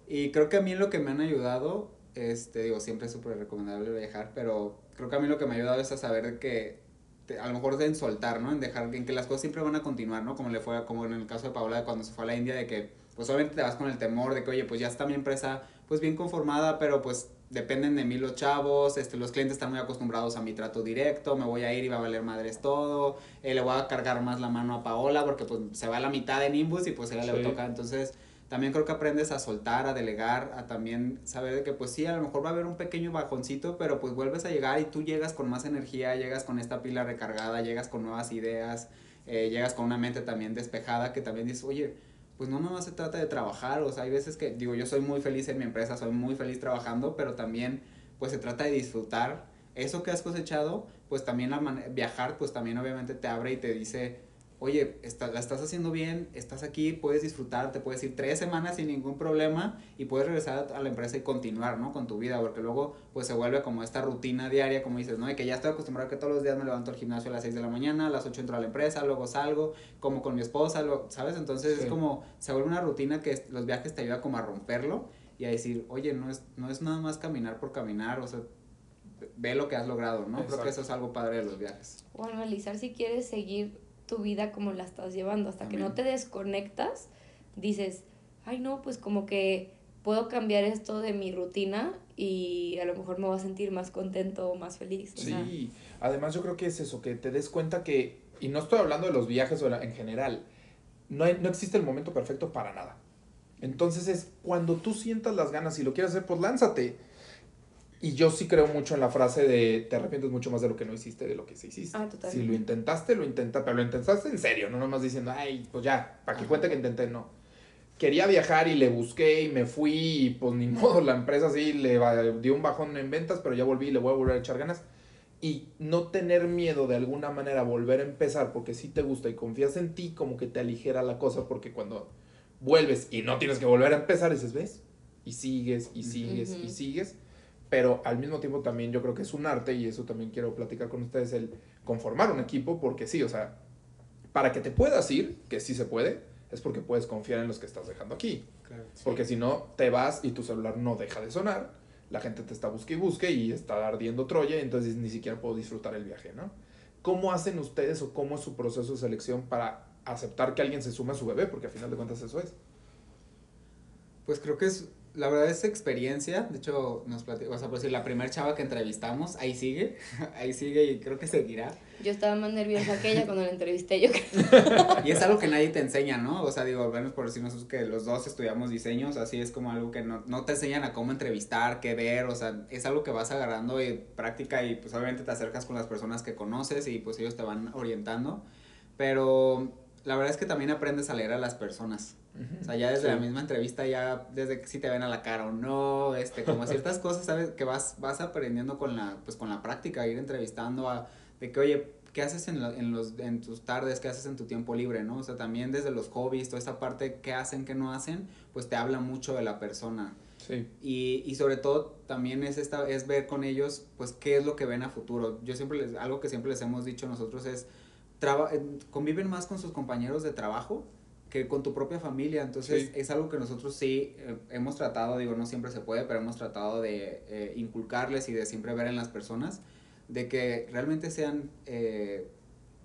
Y creo que a mí lo que me han ayudado, este, digo, siempre es súper recomendable viajar, pero creo que a mí lo que me ha ayudado es a saber que, te- a lo mejor en soltar, ¿no? En dejar, en que las cosas siempre van a continuar, ¿no? Como le fue, como en el caso de Paola cuando se fue a la India, de que, pues obviamente te vas con el temor de que, oye, pues ya está mi empresa, pues bien conformada, pero pues dependen de mí los chavos, este, los clientes están muy acostumbrados a mi trato directo, me voy a ir y va a valer madres todo, eh, le voy a cargar más la mano a Paola porque pues se va a la mitad de Nimbus y pues ella le Sí. toca, entonces también creo que aprendes a soltar, a delegar, a también saber de que pues sí, a lo mejor va a haber un pequeño bajoncito, pero pues vuelves a llegar y tú llegas con más energía, llegas con esta pila recargada, llegas con nuevas ideas, eh, llegas con una mente también despejada que también dices, oye, pues no nomás se trata de trabajar, o sea, hay veces que, digo, yo soy muy feliz en mi empresa, soy muy feliz trabajando, pero también, pues se trata de disfrutar. Eso que has cosechado, pues también la viajar, pues también obviamente te abre y te dice, oye, está- la estás haciendo bien, estás aquí, puedes disfrutar, te puedes ir tres semanas sin ningún problema y puedes regresar a la empresa y continuar, ¿no? Con tu vida, porque luego, pues se vuelve como esta rutina diaria, como dices, ¿no? De que ya estoy acostumbrado a que todos los días me levanto al gimnasio a las 6 de la mañana, a las 8 entro a la empresa, luego salgo, como con mi esposa, lo- ¿sabes? Entonces Sí. es como, se vuelve una rutina que los viajes te ayudan como a romperlo y a decir, oye, no es, no es nada más caminar por caminar, o sea, ve lo que has logrado, ¿no? Creo Exacto. que eso es algo padre de los viajes. O analizar si quieres seguir tu vida como la estás llevando. Hasta que no te desconectas, dices, ay no, pues como que puedo cambiar esto de mi rutina y a lo mejor me voy a sentir más contento, más feliz. o sea, Sí, además yo creo que es eso, que te des cuenta que, y no estoy hablando de los viajes o en general, no, hay- no existe el momento perfecto para nada. Entonces es cuando tú sientas las ganas y lo quieres hacer, pues lánzate. Y yo sí creo mucho en la frase de te arrepientes mucho más de lo que no hiciste de lo que sí hiciste. Ah, totalmente. Si lo intentaste, lo intentaste, pero lo intentaste en serio, no nomás diciendo, ay, pues ya, para que Ajá. cuente que intenté, no. Quería viajar y le busqué y me fui y pues ni modo, la empresa sí le dio un bajón en ventas, pero ya volví y le voy a volver a echar ganas. Y no tener miedo de alguna manera volver a empezar porque sí te gusta y confías en ti, como que te aligera la cosa porque cuando vuelves y no tienes que volver a empezar, dices, ¿ves? Y sigues y sigues y Ujú. sigues. Pero al mismo tiempo también yo creo que es un arte y eso también quiero platicar con ustedes, el conformar un equipo porque sí, o sea, para que te puedas ir, que sí se puede, es porque puedes confiar en los que estás dejando aquí. Porque si no, te vas y tu celular no deja de sonar, la gente te está busque y busque y está ardiendo Troya, y entonces ni siquiera puedo disfrutar el viaje, ¿no? ¿Cómo hacen ustedes o cómo es su proceso de selección para aceptar que alguien se sume a su bebé? Porque al final de cuentas eso es. Pues creo que es, la verdad es experiencia, de hecho nos platicó, o sea, por decir, la primera chava que entrevistamos, ahí sigue, ahí sigue y creo que seguirá. Yo estaba más nerviosa que ella cuando la entrevisté, yo creo. Y es algo que nadie te enseña, ¿no? O sea, digo, al menos por decir nosotros que los dos estudiamos diseños, así es como algo que no, no te enseñan a cómo entrevistar, qué ver, o sea, es algo que vas agarrando y práctica y pues obviamente te acercas con las personas que conoces y pues ellos te van orientando, pero la verdad es que también aprendes a leer a las personas. O sea, ya desde Sí. la misma entrevista, ya desde que si te ven a la cara o no, este, como ciertas cosas, ¿sabes? Que vas, vas aprendiendo con la, pues con la práctica, ir entrevistando a, de que, oye, ¿qué haces en, lo- en, los, en tus tardes? ¿Qué haces en tu tiempo libre, no? O sea, también desde los hobbies, toda esa parte, ¿qué hacen, qué no hacen? Pues te habla mucho de la persona. Sí. Y, y sobre todo también es esta es ver con ellos pues qué es lo que ven a futuro. Yo siempre les algo que siempre les hemos dicho nosotros es traba- eh, conviven más con sus compañeros de trabajo que con tu propia familia. Entonces Sí. es algo que nosotros sí eh, hemos tratado, digo, no siempre se puede, pero hemos tratado de eh, inculcarles y de siempre ver en las personas de que realmente sean eh,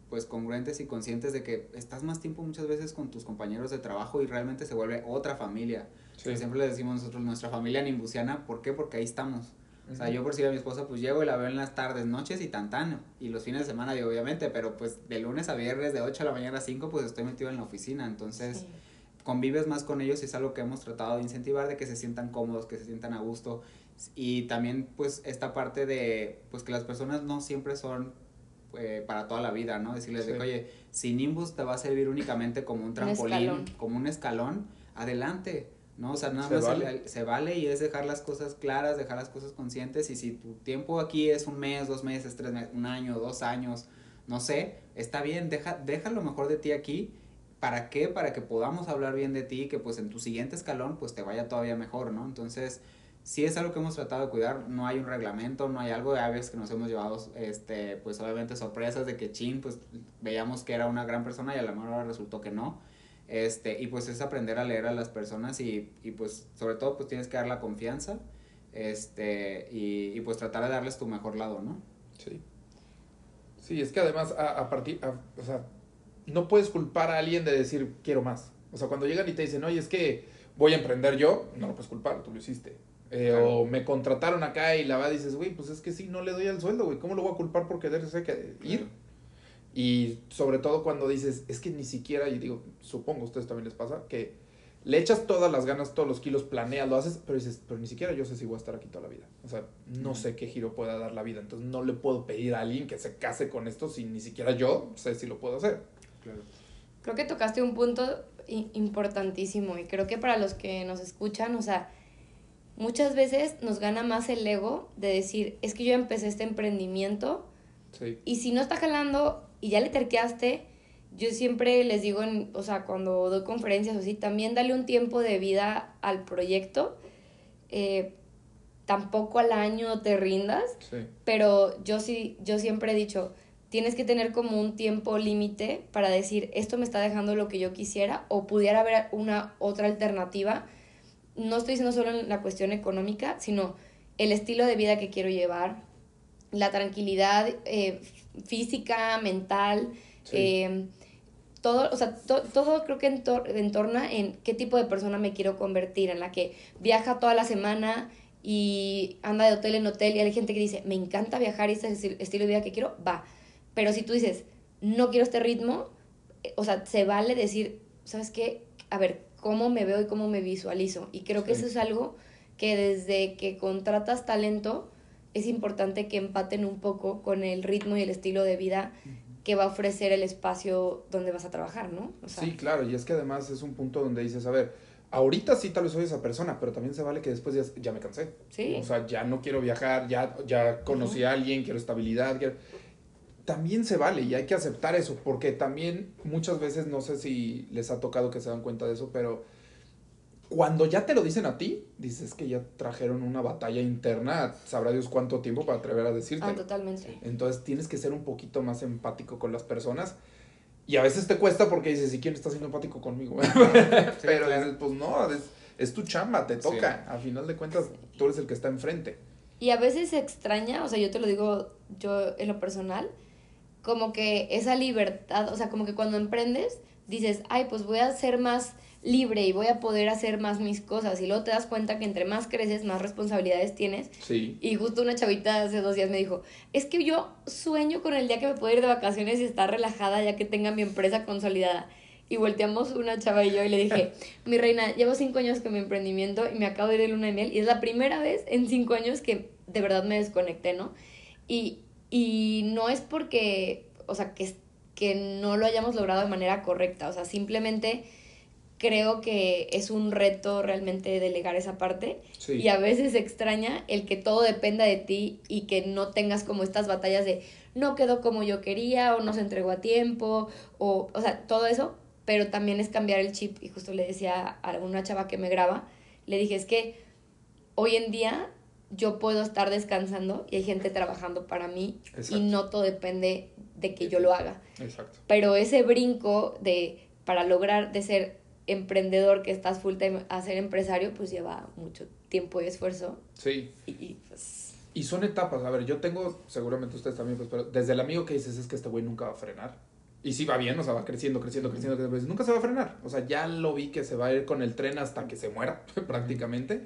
pues congruentes y conscientes de que estás más tiempo muchas veces con tus compañeros de trabajo y realmente se vuelve otra familia. Sí. Siempre le decimos nosotros nuestra familia nimbusiana, ¿por qué? Porque ahí estamos. O sea, yo por si a mi esposa, pues llego y la veo en las tardes, noches y tantano. Y los fines de semana, digo, obviamente, pero pues de lunes a viernes, de 8 de la mañana a 5, pues estoy metido en la oficina. Entonces, convives más con ellos y es algo que hemos tratado de incentivar, de que se sientan cómodos, que se sientan a gusto. Y también, pues, esta parte de, pues, que las personas no siempre son eh, para toda la vida, ¿no? Decirles de que, oye, si Nimbus te va a servir únicamente como un trampolín, como un escalón, adelante ¿no? O sea, nada más Se, vale y es dejar las cosas claras, dejar las cosas conscientes y si tu tiempo aquí es un mes, dos meses, tres meses, un año, dos años, no sé, está bien, deja, deja lo mejor de ti aquí. ¿Para qué? Para que podamos hablar bien de ti y que pues en tu siguiente escalón pues te vaya todavía mejor, ¿no? Entonces, sí es algo que hemos tratado de cuidar, no hay un reglamento, no hay algo de aves que nos hemos llevado, este, pues obviamente sorpresas de que Chin, pues veíamos que era una gran persona y a la mejor resultó que no este, y pues es aprender a leer a las personas y, y pues sobre todo pues tienes que dar la confianza este, y, y, pues tratar de darles tu mejor lado, ¿no? Sí. Sí, es que además a, a partir, o sea, no puedes culpar a alguien de decir quiero más. O sea, cuando llegan y te dicen, oye, es que voy a emprender yo, no lo puedes culpar, tú lo hiciste. Eh, o me contrataron acá y la va dices, güey, pues es que sí, no le doy el sueldo, güey, ¿cómo lo voy a culpar por quererse que ir? Y sobre todo cuando dices, es que ni siquiera, y digo, supongo a ustedes también les pasa, que le echas todas las ganas, todos los kilos, planeas, lo haces, pero dices, pero ni siquiera yo sé si voy a estar aquí toda la vida. O sea, no sé qué giro pueda dar la vida. Entonces no le puedo pedir a alguien que se case con esto si ni siquiera yo sé si lo puedo hacer. Creo que tocaste un punto importantísimo y creo que para los que nos escuchan, o sea, muchas veces nos gana más el ego de decir, es que yo empecé este emprendimiento y si no está jalando y ya le terqueaste, yo siempre les digo, o sea, cuando doy conferencias o así, también dale un tiempo de vida al proyecto. Eh, tampoco al año te rindas, pero yo sí, yo siempre he dicho, tienes que tener como un tiempo límite para decir, esto me está dejando lo que yo quisiera o pudiera haber una otra alternativa. No estoy diciendo solo en la cuestión económica, sino el estilo de vida que quiero llevar, la tranquilidad eh, física, mental, eh, todo, o sea, todo creo que entorna en qué tipo de persona me quiero convertir, en la que viaja toda la semana y anda de hotel en hotel y hay gente que dice, me encanta viajar y este es el estilo de vida que quiero, va. Pero si tú dices, no quiero este ritmo, eh, o sea, se vale decir, ¿sabes qué? A ver, ¿cómo me veo y cómo me visualizo? Y creo que eso es algo que desde que contratas talento, es importante que empaten un poco con el ritmo y el estilo de vida que va a ofrecer el espacio donde vas a trabajar, ¿no? sí, claro, y es que además es un punto donde dices, a ver, ahorita sí tal vez soy esa persona, pero también se vale que después ya, ya me cansé. Sí. O sea, ya no quiero viajar, ya, ya conocí a alguien, quiero estabilidad, También se vale y hay que aceptar eso, porque también muchas veces, no sé si les ha tocado que se dan cuenta de eso, pero cuando ya te lo dicen a ti, dices que ya trajeron una batalla interna, sabrá Dios cuánto tiempo para atrever a decirte. Ah, totalmente. Entonces tienes que ser un poquito más empático con las personas. Y a veces te cuesta porque dices, ¿y quién está siendo empático conmigo? Pero dices, pues no, es, tu chamba, te toca. A final de cuentas, tú eres el que está enfrente. Y a veces se extraña, o sea, yo te lo digo yo en lo personal, como que esa libertad, o sea, como que cuando emprendes, dices, ay, pues voy a ser más libre y voy a poder hacer más mis cosas. Y luego te das cuenta que entre más creces, más responsabilidades tienes. Sí. Y justo una chavita hace dos días me dijo, es que yo sueño con el día que me puedo ir de vacaciones y estar relajada ya que tenga mi empresa consolidada. Y volteamos una chava y yo y le dije, mi reina, llevo cinco años con mi emprendimiento y me acabo de ir de luna de miel y es la primera vez en cinco años que de verdad me desconecté, ¿no? Y, y no es porque, o sea, que, que no lo hayamos logrado de manera correcta, o sea, simplemente creo que es un reto realmente delegar esa parte. Y a veces extraña el que todo dependa de ti y que no tengas como estas batallas de no quedó como yo quería o no se entregó a tiempo o, o sea, todo eso, pero también es cambiar el chip. Y justo le decía a una chava que me graba, le dije es que hoy en día yo puedo estar descansando y hay gente trabajando para mí y no todo depende de que yo lo haga. Exacto. Pero ese brinco de para lograr de ser emprendedor que estás full time a ser empresario, pues lleva mucho tiempo y esfuerzo. Sí. Y, pues... Y son etapas. A ver, yo tengo, seguramente ustedes también, pues, pero desde el amigo que dices es que este güey nunca va a frenar. Y sí va bien, o sea, va creciendo, creciendo, creciendo, creciendo. Nunca se va a frenar. O sea, ya lo vi que se va a ir con el tren hasta que se muera, prácticamente.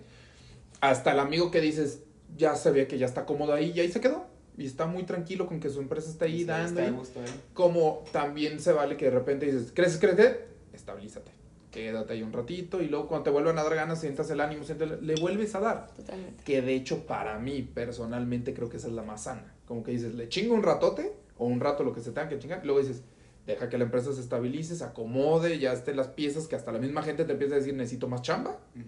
Hasta el amigo que dices, ya se ve que ya está cómodo ahí y ahí se quedó. Y está muy tranquilo con que su empresa está ahí Sí, dando. está gusto, ¿eh? como también se vale que de repente dices, ¿crees, crees que? Establízate. Quédate ahí un ratito y luego cuando te vuelvan a dar ganas, sientas el ánimo, sientes, le vuelves a dar. Totalmente. Que de hecho para mí personalmente creo que esa es la más sana. Como que dices, le chingo un ratote o un rato lo que se tenga que chingar. y Luego dices, deja que la empresa se estabilice, se acomode, ya estén las piezas que hasta la misma gente te empieza a decir, necesito más chamba Ujú.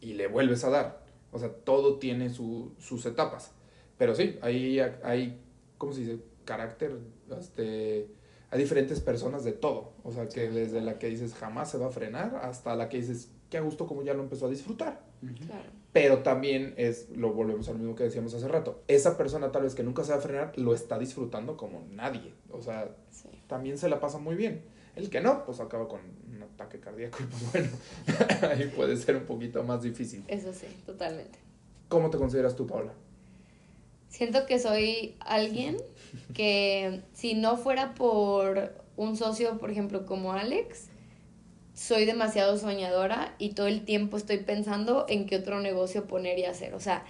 y le vuelves a dar. O sea, todo tiene su- sus etapas. Pero sí, ahí hay, ¿cómo se dice? Carácter, este, hay diferentes personas de todo. O sea, que desde la que dices jamás se va a frenar hasta la que dices, qué a gusto como ya lo empezó a disfrutar. Claro. Pero también es, lo volvemos al mismo que decíamos hace rato, esa persona tal vez que nunca se va a frenar lo está disfrutando como nadie. O sea, Sí. también se la pasa muy bien. El que no, pues acaba con un ataque cardíaco y pues bueno, ahí puede ser un poquito más difícil. Eso sí, totalmente. ¿Cómo te consideras tú, Paula? Siento que soy alguien que si no fuera por un socio, por ejemplo, como Alex, soy demasiado soñadora y todo el tiempo estoy pensando en qué otro negocio poner y hacer. O sea,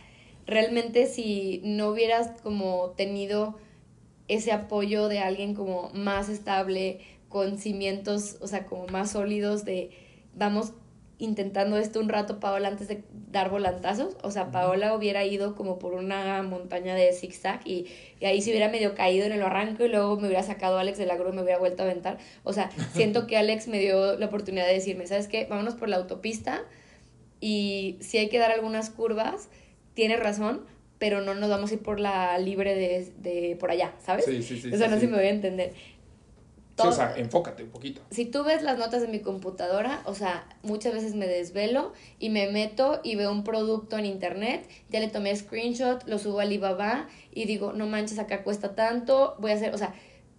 realmente si no hubieras como tenido ese apoyo de alguien como más estable, con cimientos, o sea, como más sólidos de vamos intentando esto un rato, Paola, antes de dar volantazos. O sea, Paola hubiera ido como por una montaña de zigzag y, y ahí se hubiera medio caído en el arranque y luego me hubiera sacado Alex de la grúa y me hubiera vuelto a aventar. O sea, siento que Alex me dio la oportunidad de decirme, ¿sabes qué? Vámonos por la autopista y si hay que dar algunas curvas, tienes razón, pero no nos vamos a ir por la libre de, de por allá, ¿sabes? Sí, sí, sí. o sea, sí, no sé sí. si me voy a entender. Sí, o sea, enfócate un poquito. si tú ves las notas de mi computadora, o sea, muchas veces me desvelo y me meto y veo un producto en internet, ya le tomé screenshot, lo subo a Alibaba y digo, no manches, acá cuesta tanto, voy a hacer, o sea,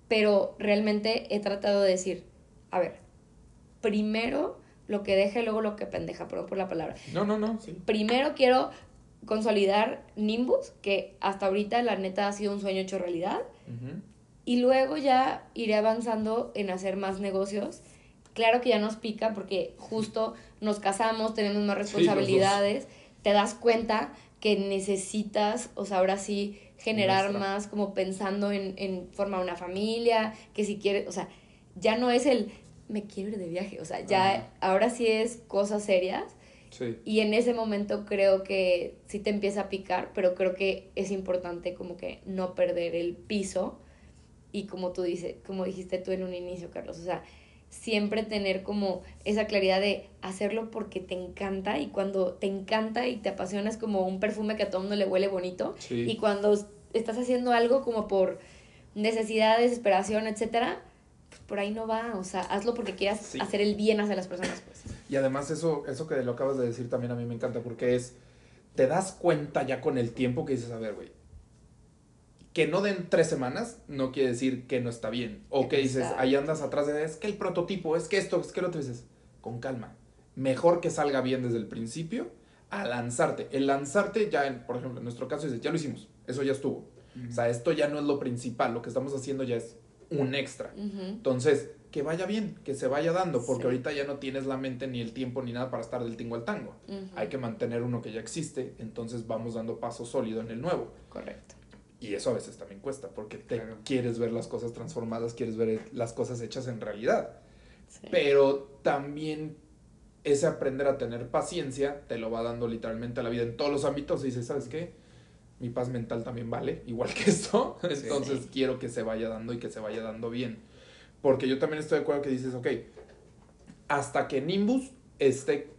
pero realmente he tratado de decir, a ver, primero lo que deje, luego lo que pendeja, perdón por la palabra. No, no, no, sí. Primero quiero consolidar Nimbus, que hasta ahorita la neta ha sido un sueño hecho realidad. Ujú. Y luego ya iré avanzando en hacer más negocios. Claro que ya nos pica porque justo nos casamos, tenemos más responsabilidades, te das cuenta que necesitas, o sea, ahora sí, generar más como pensando en, en formar una familia, que si quieres, o sea, ya no es el me quiero ir de viaje, o sea, ya Ajá. ahora sí es cosas serias Sí. y en ese momento creo que sí te empieza a picar, pero creo que es importante como que no perder el piso y como tú dices, como dijiste tú en un inicio, Carlos, o sea, siempre tener como esa claridad de hacerlo porque te encanta y cuando te encanta y te apasiona es como un perfume que a todo mundo le huele bonito Sí. y cuando estás haciendo algo como por necesidad, desesperación, etcétera, pues por ahí no va, o sea, hazlo porque quieras Sí. hacer el bien hacia las personas, pues. Y además eso, eso que lo acabas de decir también a mí me encanta porque es, te das cuenta ya con el tiempo que dices, a ver, güey, que no den tres semanas no quiere decir que no está bien. O que dices, ahí andas atrás de, es que el prototipo, es que esto, es que lo otro, dices, con calma. Mejor que salga bien desde el principio a lanzarte. El lanzarte ya, en, por ejemplo, en nuestro caso, dices, ya lo hicimos, eso ya estuvo. O sea, esto ya no es lo principal, lo que estamos haciendo ya es un extra. Entonces, que vaya bien, que se vaya dando, porque Sí. ahorita ya no tienes la mente ni el tiempo ni nada para estar del tingo al tango. Hay que mantener uno que ya existe, entonces vamos dando paso sólido en el nuevo. Correcto. Y eso a veces también cuesta, porque te Claro. quieres ver las cosas transformadas, quieres ver las cosas hechas en realidad. Sí. Pero también ese aprender a tener paciencia te lo va dando literalmente a la vida en todos los ámbitos. Y dices, ¿sabes qué? Mi paz mental también vale, igual que esto. Entonces Sí. quiero que se vaya dando y que se vaya dando bien. Porque yo también estoy de acuerdo que dices, ok, hasta que Nimbus esté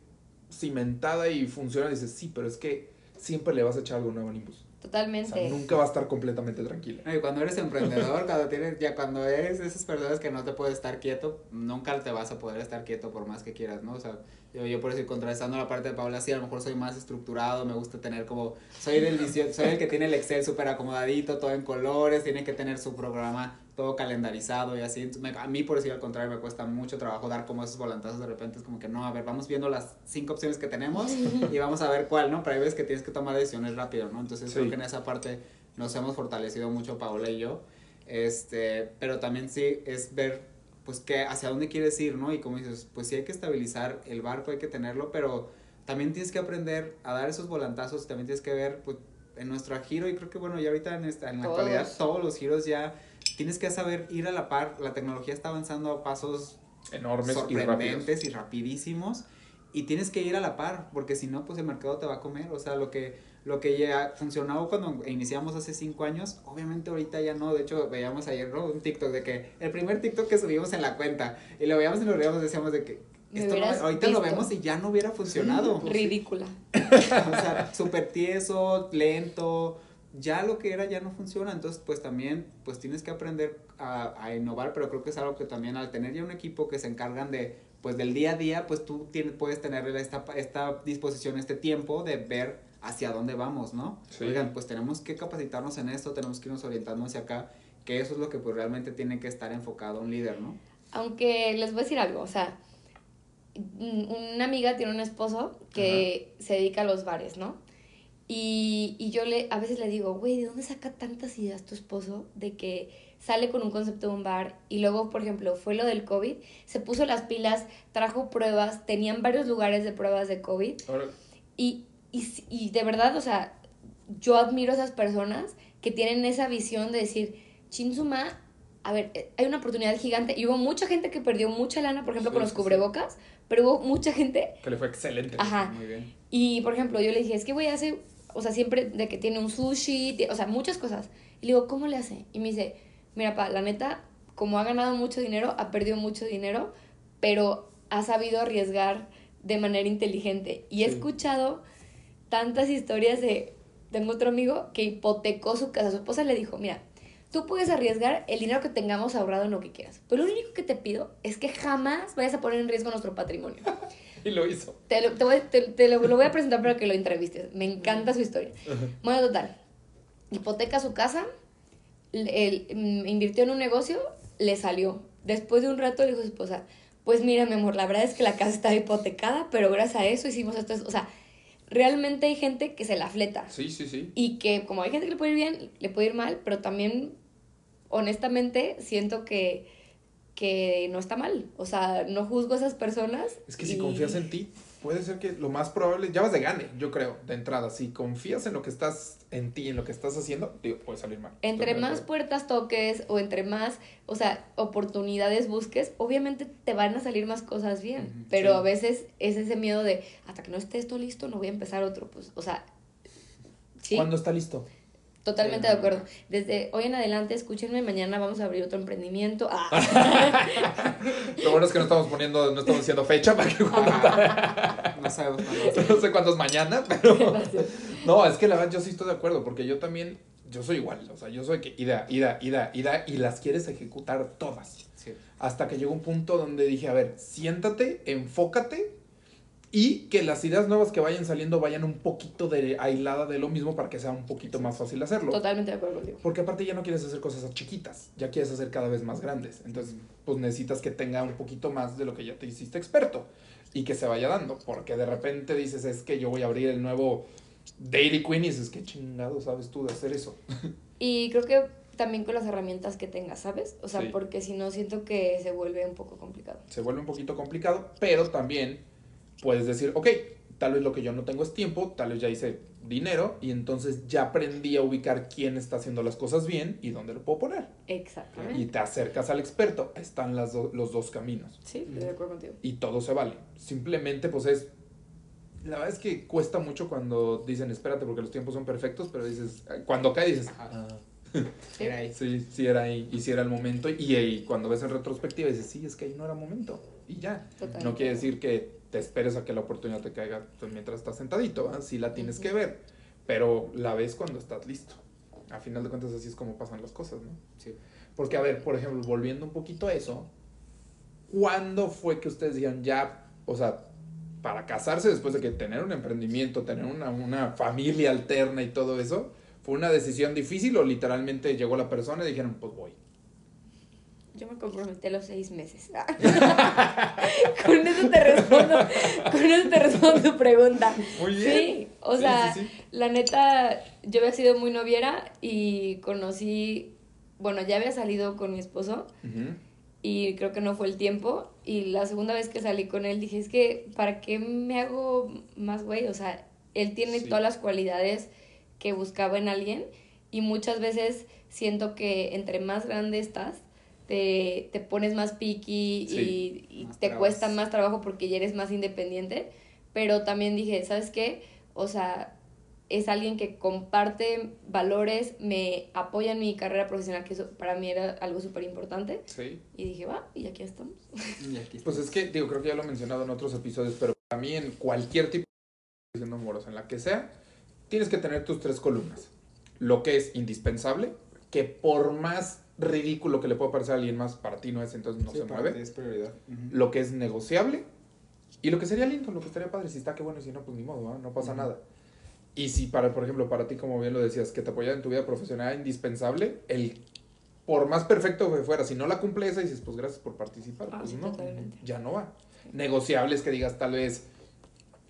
cimentada y funciona, dices, sí, pero es que siempre le vas a echar algo nuevo a Nimbus. O Totalmente. sea, nunca va a estar completamente tranquila. No, Y cuando eres emprendedor, cuando tienes, ya cuando eres de esas personas que no te puedes estar quieto, nunca te vas a poder estar quieto por más que quieras, ¿no? O sea, yo, yo por eso contrastando la parte de Paula, sí, a lo mejor soy más estructurado, me gusta tener como, soy del soy el que tiene el Excel súper acomodadito, todo en colores, tiene que tener su programa todo calendarizado y así. Entonces, me- a mí, por decir al contrario, me cuesta mucho trabajo dar como esos volantazos de repente. Es como que no, a ver, vamos viendo las cinco opciones que tenemos y vamos a ver cuál, ¿no? Pero hay veces que tienes que tomar decisiones rápido, ¿no? Entonces, Sí. creo que en esa parte nos hemos fortalecido mucho, Paola y yo. Este, pero también sí es ver, pues, que hacia dónde quieres ir, ¿no? Y como dices, pues sí hay que estabilizar el barco, hay que tenerlo, pero también tienes que aprender a dar esos volantazos, también tienes que ver, pues, en nuestro giro, y creo que bueno, ya ahorita en, esta, en la Todos. actualidad todos los giros ya tienes que saber ir a la par, la tecnología está avanzando a pasos Enormes y rápidos. sorprendentes y, rapidísimos y tienes que ir a la par porque si no pues el mercado te va a comer o sea lo que lo que ya funcionó cuando iniciamos hace cinco años obviamente ahorita ya no de hecho veíamos ayer ¿no? un TikTok de que el primer TikTok que subimos en la cuenta y lo veíamos y lo veíamos decíamos de que esto no- ahorita lo vemos y ya no hubiera funcionado Ridícula. o sea, súper tieso, lento, ya lo que era ya no funciona, entonces pues también pues tienes que aprender a, a innovar, pero creo que es algo que también al tener ya un equipo que se encargan de pues del día a día, pues tú tienes, puedes tener esta, esta disposición, este tiempo de ver hacia dónde vamos, ¿no? Sí. Oigan, pues tenemos que capacitarnos en esto, tenemos que irnos orientando hacia acá, que eso es lo que pues realmente tiene que estar enfocado un líder, ¿no? Aunque les voy a decir algo, o sea, una amiga tiene un esposo que se dedica a los bares, ¿no? Y, y yo le, a veces le digo, güey, ¿de dónde saca tantas ideas tu esposo de que sale con un concepto de un bar y luego, por ejemplo, fue lo del COVID, se puso las pilas, trajo pruebas, tenían varios lugares de pruebas de COVID y, y, y de verdad, o sea, yo admiro a esas personas que tienen esa visión de decir, Chinsuma, a ver, eh, hay una oportunidad gigante. Y hubo mucha gente que perdió mucha lana, por ejemplo, Sí, con los sí. cubrebocas, pero hubo mucha gente. que le fue excelente. Ajá. Muy bien. Y, por ejemplo, yo le dije, es que güey hace, o sea, siempre de que tiene un sushi, o sea, muchas cosas. Y le digo, ¿cómo le hace? Y me dice, mira, pa, la neta, como ha ganado mucho dinero, ha perdido mucho dinero, pero ha sabido arriesgar de manera inteligente. Y he Sí. escuchado tantas historias de, tengo otro amigo que hipotecó su casa. Su esposa le dijo, mira, tú puedes arriesgar el dinero que tengamos ahorrado en lo que quieras, pero lo único que te pido es que jamás vayas a poner en riesgo nuestro patrimonio. Y lo hizo. Te lo, te voy, te- te lo, lo voy a presentar para que lo entrevistes. Me encanta su historia. Bueno, total. Hipoteca su casa, el- mm, invirtió en un negocio, le salió. Después de un rato le dijo a su esposa, pues mira, mi amor, la verdad es que la casa está hipotecada, pero gracias a eso hicimos esto. O sea, realmente hay gente que se la fleta. Sí, sí, sí. Y que como hay gente que le puede ir bien, le puede ir mal, pero también, honestamente, siento que, que no está mal. O sea, no juzgo a esas personas. Es que si confías en ti, puede ser que lo más probable, ya vas de gane, yo creo, de entrada. Si confías en lo que estás, en ti, en lo que estás haciendo, digo, puede salir mal. Entre Estoy más puertas toques o entre más, o sea, oportunidades busques, obviamente te van a salir más cosas bien. Pero sí. a veces es ese miedo de, hasta que no esté esto listo, no voy a empezar otro. Pues, o sea, sí, ¿Cuándo está listo? Totalmente de acuerdo. Desde hoy en adelante, escúchenme, mañana vamos a abrir otro emprendimiento. Ah. Lo bueno es que no estamos poniendo, no estamos diciendo fecha para que no sabemos cuándo no sé cuándo es mañana, pero no, es que la verdad yo sí estoy de acuerdo, porque yo también, yo soy igual, o sea, yo soy que ida, ida, ida, ida, y las quieres ejecutar todas. Sí. Hasta que llegó un punto donde dije, a ver, siéntate, enfócate y que las ideas nuevas que vayan saliendo vayan un poquito de aislada de lo mismo para que sea un poquito más fácil hacerlo. Totalmente de acuerdo contigo. Porque aparte ya no quieres hacer cosas chiquitas, ya quieres hacer cada vez más grandes. Entonces, pues necesitas que tenga un poquito más de lo que ya te hiciste experto y que se vaya dando. Porque de repente dices, es que yo voy a abrir el nuevo Dairy Queen y dices, ¿qué chingado sabes tú de hacer eso? Y creo que también con las herramientas que tengas, ¿sabes? O sea, Sí. porque si no, siento que se vuelve un poco complicado. Se vuelve un poquito complicado, pero también puedes decir, ok, tal vez lo que yo no tengo es tiempo, tal vez ya hice dinero y entonces ya aprendí a ubicar quién está haciendo las cosas bien y dónde lo puedo poner. Exactamente. Y te acercas al experto, están las do- los dos caminos. Sí, estoy de acuerdo contigo. y todo se vale. Simplemente, pues es. La verdad es que cuesta mucho cuando dicen espérate porque los tiempos son perfectos, pero dices, cuando cae dices, Ajá. ah, Era ahí. sí, sí era ahí, y sí era el momento. Y, ahí cuando ves en retrospectiva dices, sí, es que ahí no era momento. Y ya. Totalmente. No quiere decir que te esperes a que la oportunidad te caiga mientras estás sentadito, ¿va? sí la tienes que ver, pero la ves cuando estás listo. A final de cuentas, así es como pasan las cosas, ¿no? Sí. Porque, a ver, por ejemplo, volviendo un poquito a eso, ¿cuándo fue que ustedes dijeron ya, o sea, para casarse después de que tener un emprendimiento, tener una, una familia alterna y todo eso, fue una decisión difícil o literalmente llegó la persona y dijeron, pues voy? Yo me comprometí a los seis meses. con eso te respondo, con eso te respondo tu pregunta. Muy bien. Sí, o Sí, sea, sí, sí. la neta, yo había sido muy noviera y conocí, bueno, ya había salido con mi esposo Ujú. y creo que no fue el tiempo. Y la segunda vez que salí con él dije, es que, ¿para qué me hago más güey? O sea, él tiene todas las cualidades que buscaba en alguien y muchas veces siento que entre más grande estás, te, te pones más picky Sí. y, y Más te trabas. cuesta más trabajo porque ya eres más independiente, pero también dije, ¿sabes qué? O sea, es alguien que comparte valores, me apoya en mi carrera profesional, que eso para mí era algo súper importante. Sí. Y dije, va, y aquí estamos. Y aquí Pues es que, digo, creo que ya lo he mencionado en otros episodios, pero para mí en cualquier tipo de relación amorosa, en la que sea, tienes que tener tus tres columnas. Lo que es indispensable, que por más ridículo que le pueda parecer a alguien más, para ti no es, entonces no Sí, se para mueve. ti es prioridad. Lo que es negociable y lo que sería lindo, lo que estaría padre. Si está, qué bueno, y si no, pues ni modo, no pasa nada. Y si, para, por ejemplo, para ti, como bien lo decías, que te apoyara en tu vida profesional era indispensable, el por más perfecto que fuera, si no la cumple esa, dices, pues gracias por participar, Ah, pues sí, no, totalmente. ya no va. Negociables que digas, tal vez,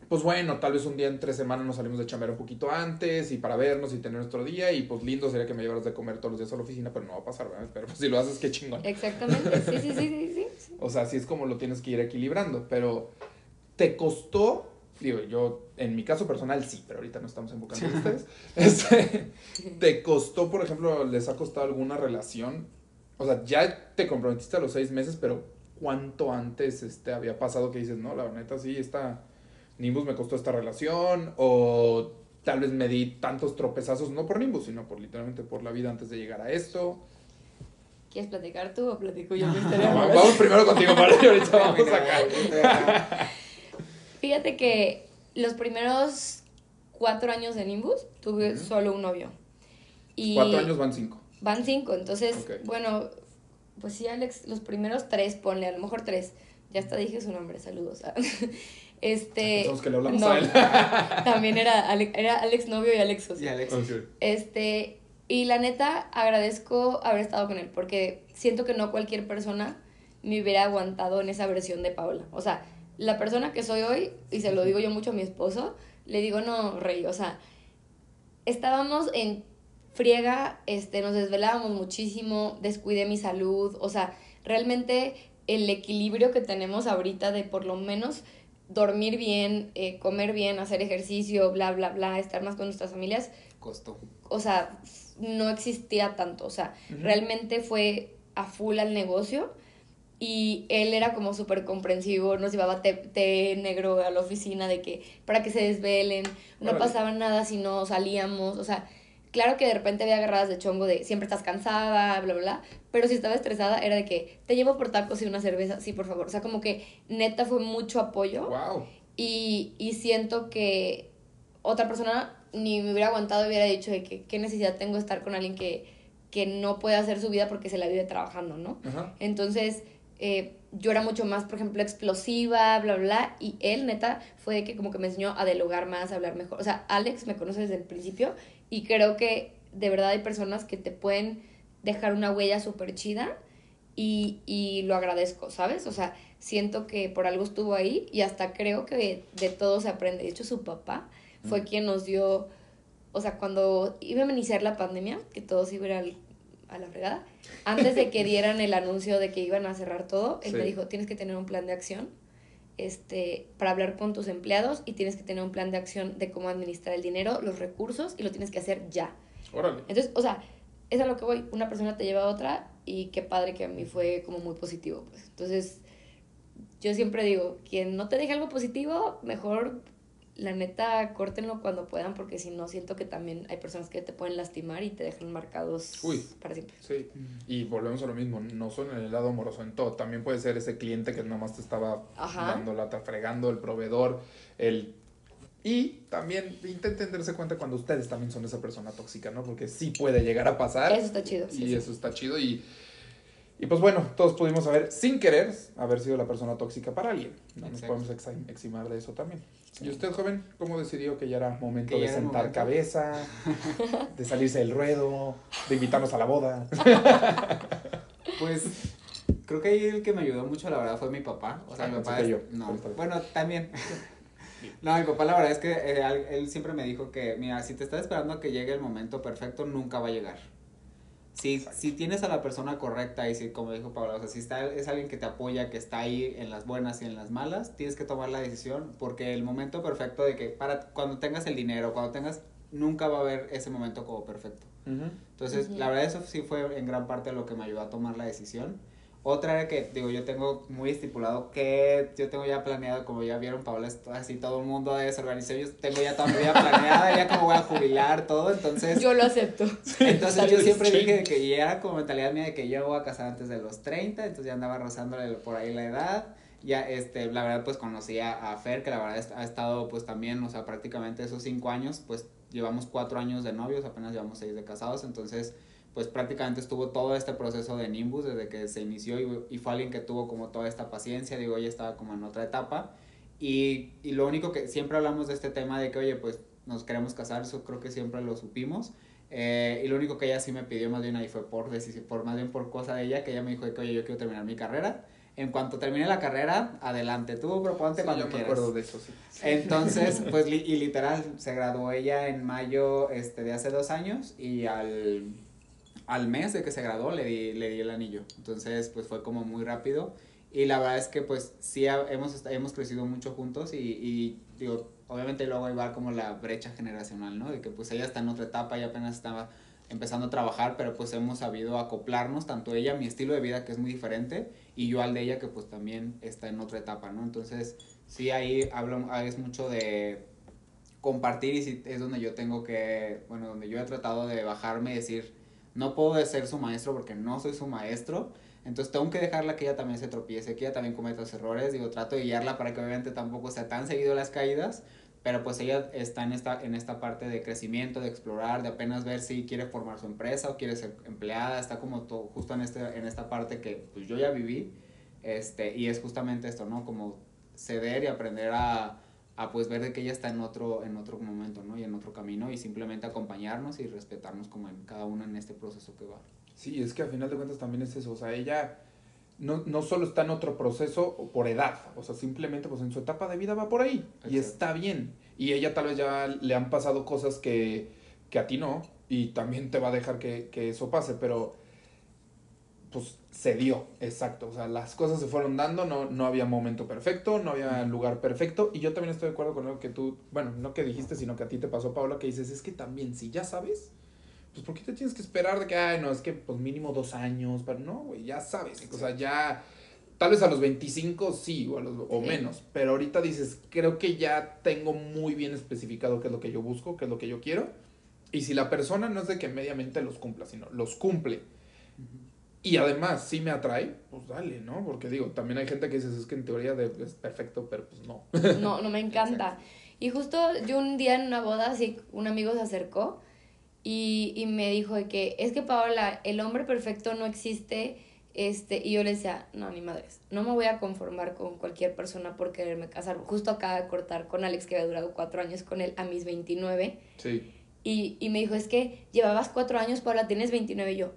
pues bueno, tal vez un día en tres semanas nos salimos de chambear un poquito antes y para vernos y tener nuestro día y pues lindo sería que me llevaras de comer todos los días a la oficina, pero no va a pasar, ¿verdad? Pero pues, si lo haces, qué chingón. Exactamente, sí, sí, sí, sí, sí. O sea, así es como lo tienes que ir equilibrando. Pero te costó, digo, yo en mi caso personal sí, pero ahorita no estamos enfocando en ustedes. Este, te costó, por ejemplo, les ha costado alguna relación. O sea, ya te comprometiste a los seis meses, pero ¿cuánto antes este, había pasado que dices, no, la neta sí, esta Nimbus me costó esta relación? O tal vez me di tantos tropezazos, no por Nimbus, sino por literalmente por la vida antes de llegar a esto. ¿Quieres platicar tú o platico yo No, vamos, primero contigo, para y ahorita vamos acá. Fíjate que los primeros cuatro años de Nimbus tuve solo un novio. Y Cuatro años van cinco. Van cinco, entonces, bueno, pues sí, Alex, los primeros tres, ponle, a lo mejor tres. Ya hasta dije su nombre, saludos. Este. Pensamos que le hablamos no, a él. también era, Ale- era Alex novio y Alex socio. Y Alex. Este, y la neta, agradezco haber estado con él, porque siento que no cualquier persona me hubiera aguantado en esa versión de Paola. O sea, la persona que soy hoy, y se lo digo yo mucho a mi esposo, le digo, no, rey, o sea, estábamos en friega, este, nos desvelábamos muchísimo, descuidé mi salud, o sea, realmente el equilibrio que tenemos ahorita de por lo menos dormir bien, eh, comer bien, hacer ejercicio, bla, bla, bla, estar más con nuestras familias, Costó. o sea, no existía tanto, o sea, realmente fue a full al negocio y él era como súper comprensivo, nos llevaba té, té negro a la oficina de que para que se desvelen, no Órale. pasaba nada si no salíamos, o sea, claro que de repente había agarradas de chongo de siempre estás cansada, bla, bla, bla, pero si estaba estresada era de que te llevo por tacos y una cerveza, sí, por favor, o sea, como que neta fue mucho apoyo. Wow. Y, y siento que otra persona ni me hubiera aguantado y hubiera dicho de que qué necesidad tengo de estar con alguien que, que no puede hacer su vida porque se la vive trabajando, ¿no? Ajá. Entonces, eh, yo era mucho más, por ejemplo, explosiva, bla, bla, y él, neta, fue de que como que me enseñó a dialogar más, a hablar mejor. O sea, Alex me conoce desde el principio y creo que de verdad hay personas que te pueden dejar una huella súper chida y, y lo agradezco, ¿sabes? O sea, siento que por algo estuvo ahí y hasta creo que de todo se aprende. De hecho, su papá fue Mm. quien nos dio, o sea, cuando iba a iniciar la pandemia, que todos iban al- a la fregada, antes de que dieran el anuncio de que iban a cerrar todo, él Sí. me dijo, tienes que tener un plan de acción este, para hablar con tus empleados y tienes que tener un plan de acción de cómo administrar el dinero, los recursos y lo tienes que hacer ya. Órale. Entonces, o sea, es a lo que voy. Una persona te lleva a otra y qué padre que a mí fue como muy positivo. Pues. Entonces, yo siempre digo, quien no te deje algo positivo, mejor la neta córtenlo cuando puedan porque si no siento que también hay personas que te pueden lastimar y te dejan marcados Uy. para siempre. Sí. Y volvemos a lo mismo, no solo en el lado amoroso, en todo. También puede ser ese cliente que nada más te estaba Ajá. dando lata, fregando, el proveedor, el... Y también intenten darse cuenta cuando ustedes también son esa persona tóxica, ¿no? Porque sí puede llegar a pasar. Eso está chido. sí, y sí. eso está chido y... Y pues bueno, todos pudimos haber, sin querer, haber sido la persona tóxica para alguien. No nos podemos eximar de eso también. ¿Y usted, joven, cómo decidió que ya era momento de era sentar momento. cabeza, de salirse del ruedo, de invitarnos a la boda? Pues creo que ahí el que me ayudó mucho, la verdad, fue mi papá. O sea, Ah, mi papá. es- yo, No, bueno, también. No, mi papá, la verdad es que eh, él siempre me dijo que, mira, si te estás esperando a que llegue el momento perfecto, nunca va a llegar. Si, Exacto. si tienes a la persona correcta y si, como dijo Paula, o sea, si está, es alguien que te apoya, que está ahí en las buenas y en las malas, tienes que tomar la decisión porque el momento perfecto de que para cuando tengas el dinero, cuando tengas nunca va a haber ese momento como perfecto. Entonces, la verdad eso sí fue en gran parte lo que me ayudó a tomar la decisión. Otra era que, digo, yo tengo muy estipulado que yo tengo ya planeado, como ya vieron, Paola, así todo el mundo desorganizado, yo tengo ya toda mi vida planeada, ya como voy a jubilar, todo, entonces... Yo lo acepto. Entonces yo siempre dije que ya era como mentalidad mía de que yo voy a casar antes de los 30, entonces ya andaba rozándole por ahí la edad. Ya, este, la verdad, pues conocí a, Fer, que la verdad ha estado, pues también, o sea, prácticamente esos cinco años, pues llevamos cuatro años de novios, apenas llevamos seis de casados, entonces pues prácticamente estuvo todo este proceso de Nimbus desde que se inició y, fue alguien que tuvo como toda esta paciencia, digo, ella estaba como en otra etapa y, y, lo único que siempre hablamos de este tema de que, oye, pues nos queremos casar, eso creo que siempre lo supimos. Eh, y lo único que ella sí me pidió más bien ahí fue por, por más bien por cosa de ella, que ella me dijo que, oye, yo quiero terminar mi carrera. En cuanto termine la carrera, adelante, tú proponte sí, cuando yo me acuerdo de eso, sí. Entonces, pues, y literal, se graduó ella en mayo este, de hace dos años y al al mes de que se graduó le di, le di el anillo. Entonces, pues fue como muy rápido. Y la verdad es que pues sí hemos, hemos crecido mucho juntos y, y digo, obviamente luego iba como la brecha generacional, ¿no? De que pues ella está en otra etapa y apenas estaba empezando a trabajar, pero pues hemos sabido acoplarnos, tanto ella, mi estilo de vida que es muy diferente, y yo al de ella que pues también está en otra etapa, ¿no? Entonces, sí, ahí hablo, es mucho de compartir y es donde yo tengo que, bueno, donde yo he tratado de bajarme y decir, no puedo ser su maestro porque no soy su maestro. Entonces tengo que dejarla que ella también se tropiece, que ella también cometa los errores. Digo, trato de guiarla para que obviamente tampoco sea tan seguido las caídas. Pero pues ella está en esta, en esta parte de crecimiento, de explorar, de apenas ver si quiere formar su empresa o quiere ser empleada. Está como todo, justo en, este, en esta parte que pues yo ya viví. Este, y es justamente esto, ¿no? Como ceder y aprender a, a pues ver de que ella está en otro, en otro momento, ¿no? Y en otro camino y simplemente acompañarnos y respetarnos como en cada uno en este proceso que va. Sí, es que al final de cuentas también es eso, o sea, ella no, no solo está en otro proceso por edad, o sea, simplemente pues en su etapa de vida va por ahí y está bien. Y ella tal vez ya le han pasado cosas que, que a ti no y también te va a dejar que, que eso pase, pero pues se dio, exacto. O sea, las cosas se fueron dando, no, no había momento perfecto, no había lugar perfecto. Y yo también estoy de acuerdo con lo que tú, bueno, no que dijiste, sino que a ti te pasó, Paula, que dices, es que también, si ya sabes, pues ¿por qué te tienes que esperar de que, ay, no, es que pues mínimo dos años? Pero no, güey, ya sabes. O sea, ya, tal vez a los 25 sí, o, a los, o menos. Pero ahorita dices, creo que ya tengo muy bien especificado qué es lo que yo busco, qué es lo que yo quiero. Y si la persona no es de que mediamente los cumpla, sino los cumple y además sí me atrae, pues dale, ¿no? Porque digo, también hay gente que dice, es que en teoría es perfecto, pero pues no. No, no me encanta. Y justo yo un día en una boda, así, un amigo se acercó y, y me dijo de que, es que Paola, el hombre perfecto no existe, este, y yo le decía, no, ni madres, no me voy a conformar con cualquier persona por quererme casar. Justo acaba de cortar con Alex, que había durado cuatro años con él, a mis 29. Sí. Y, y me dijo, es que llevabas cuatro años, Paola, tienes 29. Y yo,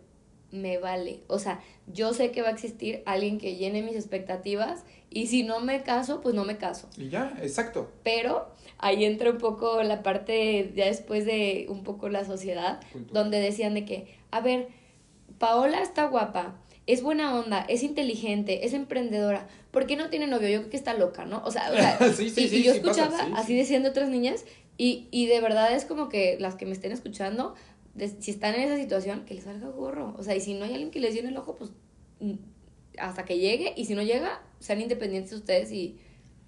me vale. O sea, yo sé que va a existir alguien que llene mis expectativas y si no me caso, pues no me caso. Y ya, exacto. Pero ahí entra un poco la parte ya después de un poco la sociedad, donde decían de que, a ver, Paola está guapa, es buena onda, es inteligente, es emprendedora, ¿por qué no tiene novio? Yo creo que está loca, ¿no? O sea, o sea sí, sí, y, yo escuchaba así diciendo otras niñas y, y de verdad es como que las que me estén escuchando, si están en esa situación, que les salga gorro. O sea, y si no hay alguien que les llene el ojo, pues mm, hasta que llegue. Y si no llega, sean independientes ustedes y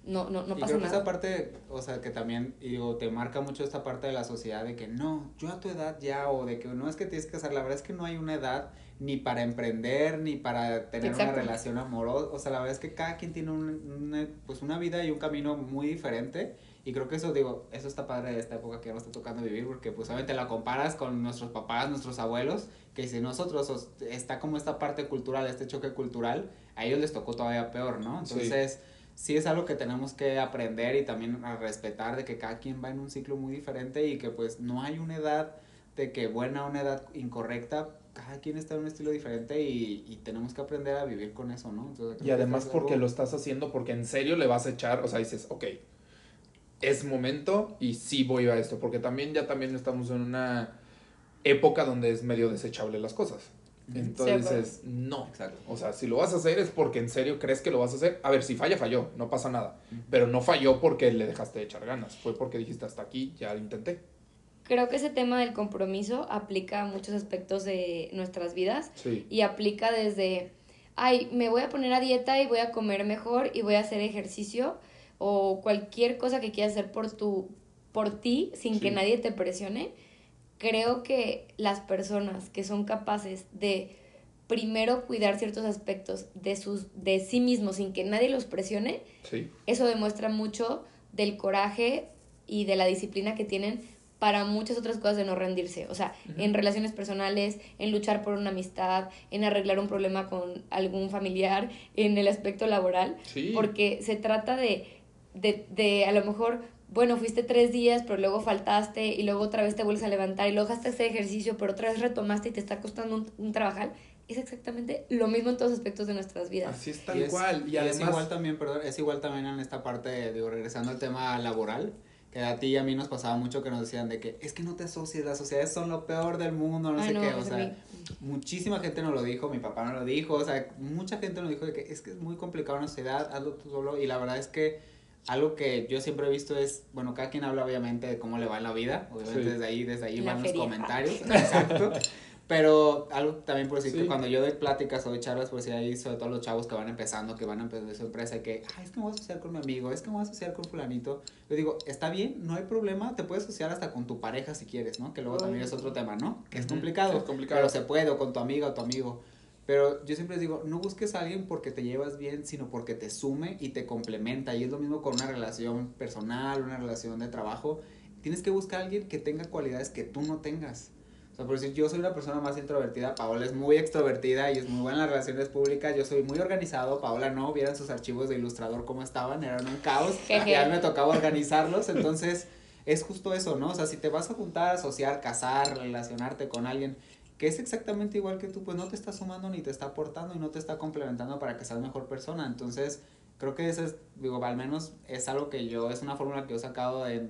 no, no, no y pasa creo nada. Que esa parte, o sea, que también, digo, te marca mucho esta parte de la sociedad de que no, yo a tu edad ya, o de que no es que tienes que casar, la verdad es que no hay una edad ni para emprender, ni para tener una relación amorosa, o sea, la verdad es que cada quien tiene un, pues una vida y un camino muy diferente y creo que eso, digo, eso está padre de esta época que nos está tocando vivir, porque pues obviamente la comparas con nuestros papás, nuestros abuelos, que si nosotros está como esta parte cultural, este choque cultural, a ellos les tocó todavía peor, ¿no? Entonces, sí. es algo que tenemos que aprender y también a respetar de que cada quien va en un ciclo muy diferente y que pues no hay una edad de que buena o una edad incorrecta, cada quien está en un estilo diferente y, y, tenemos que aprender a vivir con eso, ¿no? y además porque lo estás haciendo porque en serio le vas a echar, o sea, dices, ok, es momento y sí voy a esto, porque también ya también estamos en una época donde es medio desechable las cosas. Entonces, no. Exacto. O sea, si lo vas a hacer es porque en serio crees que lo vas a hacer. A ver, si falla, falló, no pasa nada. Pero no falló porque le dejaste de echar ganas. Fue porque dijiste hasta aquí, ya lo intenté. creo que ese tema del compromiso aplica a muchos aspectos de nuestras vidas Sí. y aplica desde, ay, me voy a poner a dieta y voy a comer mejor y voy a hacer ejercicio o cualquier cosa que quieras hacer por tu por ti sin que Sí. nadie te presione. Creo que las personas que son capaces de primero cuidar ciertos aspectos de sus de sí mismos sin que nadie los presione, Sí. eso demuestra mucho del coraje y de la disciplina que tienen para muchas otras cosas de no rendirse. O sea, en relaciones personales, en luchar por una amistad, en arreglar un problema con algún familiar, en el aspecto laboral. Sí. Porque se trata de, de, de a lo mejor, bueno, fuiste tres días, pero luego faltaste y luego otra vez te vuelves a levantar y luego dejaste hacer ejercicio, pero otra vez retomaste y te está costando un, un trabajar. Es exactamente lo mismo en todos aspectos de nuestras vidas. Así es tal Y es- cual. Y, es además. igual también, perdón, es igual también en esta parte, digo, regresando al tema laboral, que a ti y a mí nos pasaba mucho que nos decían de que es que no te asocies, las sociedades son lo peor del mundo, no Ay, sé no, qué, o pues a sea, mí- muchísima gente nos lo dijo, mi papá nos lo dijo, o sea, mucha gente nos dijo de que es que es muy complicado una sociedad, hazlo tú solo, y la verdad es que algo que yo siempre he visto es, bueno, cada quien habla obviamente de cómo le va en la vida, obviamente Sí. desde ahí, desde ahí La van los feria. comentarios, exacto, pero algo también por decir Sí. que cuando yo doy pláticas o doy charlas, por decir ahí, sobre todo los chavos que van empezando, que van a empezar su empresa, y que, ay, es que me voy a asociar con mi amigo, es que me voy a asociar con fulanito. Yo digo, está bien, no hay problema, te puedes asociar hasta con tu pareja si quieres, ¿no? Que luego Ay. también es otro tema, ¿no? Que es complicado, Sí, es complicado. pero se puede, o con tu amiga o tu amigo. Pero yo siempre les digo, no busques a alguien porque te llevas bien, sino porque te sume y te complementa. Y es lo mismo con una relación personal, una relación de trabajo. Tienes que buscar a alguien que tenga cualidades que tú no tengas. O sea, por decir, yo soy una persona más introvertida, Paola es muy extrovertida y es muy buena en las relaciones públicas, yo soy muy organizado, Paola no, vieran sus archivos de ilustrador cómo estaban, eran un caos, ya me tocaba organizarlos, entonces es justo eso, ¿no? O sea, si te vas a juntar, asociar, casar, relacionarte con alguien que es exactamente igual que tú, pues no te está sumando ni te está aportando y no te está complementando para que seas mejor persona, entonces creo que eso es, digo, al menos es algo que yo, es una fórmula que yo he sacado de,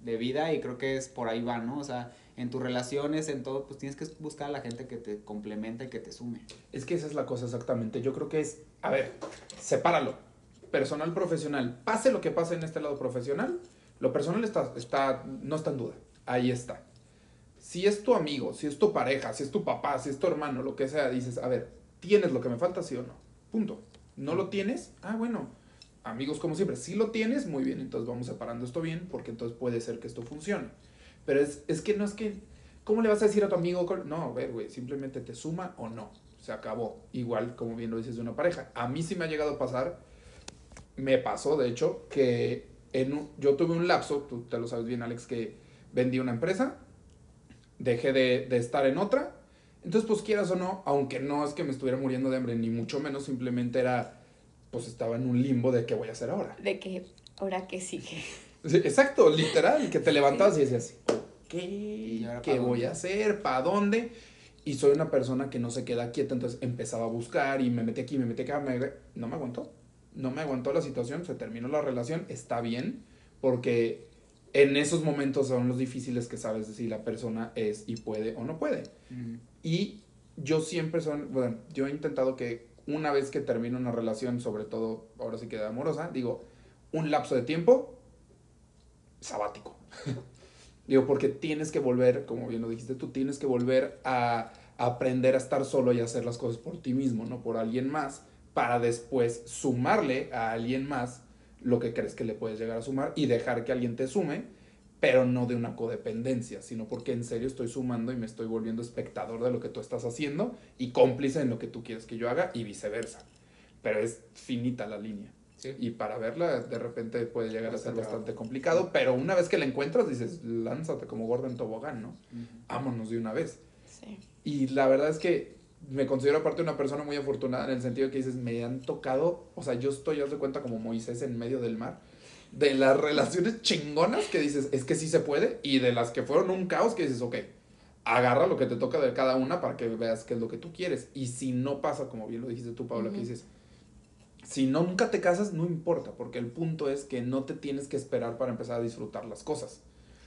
de vida y creo que es por ahí va, ¿no? O sea, en tus relaciones, en todo, pues tienes que buscar a la gente que te complemente y que te sume. Es que esa es la cosa exactamente. Yo creo que es, a ver, sepáralo. Personal, profesional. Pase lo que pase en este lado profesional, lo personal está, está, no está en duda. Ahí está. Si es tu amigo, si es tu pareja, si es tu papá, si es tu hermano, lo que sea, dices, a ver, ¿tienes lo que me falta, sí o no? Punto. ¿No lo tienes? Ah, bueno. Amigos, como siempre, si lo tienes, muy bien, entonces vamos separando esto bien, porque entonces puede ser que esto funcione. Pero es, es que no es que, ¿cómo le vas a decir a tu amigo? No, a ver, güey, simplemente te suma o no. Se acabó. Igual, como bien lo dices de una pareja. A mí sí me ha llegado a pasar, me pasó, de hecho, que en un- yo tuve un lapso, tú te lo sabes bien, Alex, que vendí una empresa, dejé de, de estar en otra. Entonces, pues quieras o no, aunque no es que me estuviera muriendo de hambre, ni mucho menos, simplemente era, pues estaba en un limbo de qué voy a hacer ahora. De que, ahora que sigue. Sí, exacto, literal, que te levantabas y decías, ¿qué pa' voy dónde? a hacer? ¿Para dónde? Y soy una persona que no se queda quieta, entonces empezaba a buscar y me metí aquí, me metí acá, me- no me aguantó. No me aguantó la situación, se terminó la relación, está bien, porque en esos momentos son los difíciles que sabes si la persona es y puede o no puede. Y yo siempre son, bueno, yo he intentado que una vez que termino una relación, sobre todo ahora sí queda amorosa, digo, un lapso de tiempo sabático. digo, porque tienes que volver, como bien lo dijiste tú, tienes que volver a, a aprender a estar solo y a hacer las cosas por ti mismo, no por alguien más, para después sumarle a alguien más lo que crees que le puedes llegar a sumar y dejar que alguien te sume, pero no de una codependencia, sino porque en serio estoy sumando y me estoy volviendo espectador de lo que tú estás haciendo y cómplice en lo que tú quieres que yo haga y viceversa. Pero es finita la línea. Sí. Y para verla de repente puede llegar a ser Bastante complicado, pero una vez que la encuentras dices, lánzate como gordo en tobogán, ¿no? Vámonos de una vez. Sí. Y la verdad es que me considero aparte una persona muy afortunada en el sentido que dices, me han tocado, o sea, yo estoy, haz de cuenta, como Moisés en medio del mar, de las relaciones chingonas que dices, es que sí se puede, y de las que fueron un caos que dices, ok, agarra lo que te toca de cada una para que veas qué es lo que tú quieres. Y si no pasa, como bien lo dijiste tú, Paula, que dices, si no, nunca te casas, no importa, porque el punto es que no te tienes que esperar para empezar a disfrutar las cosas.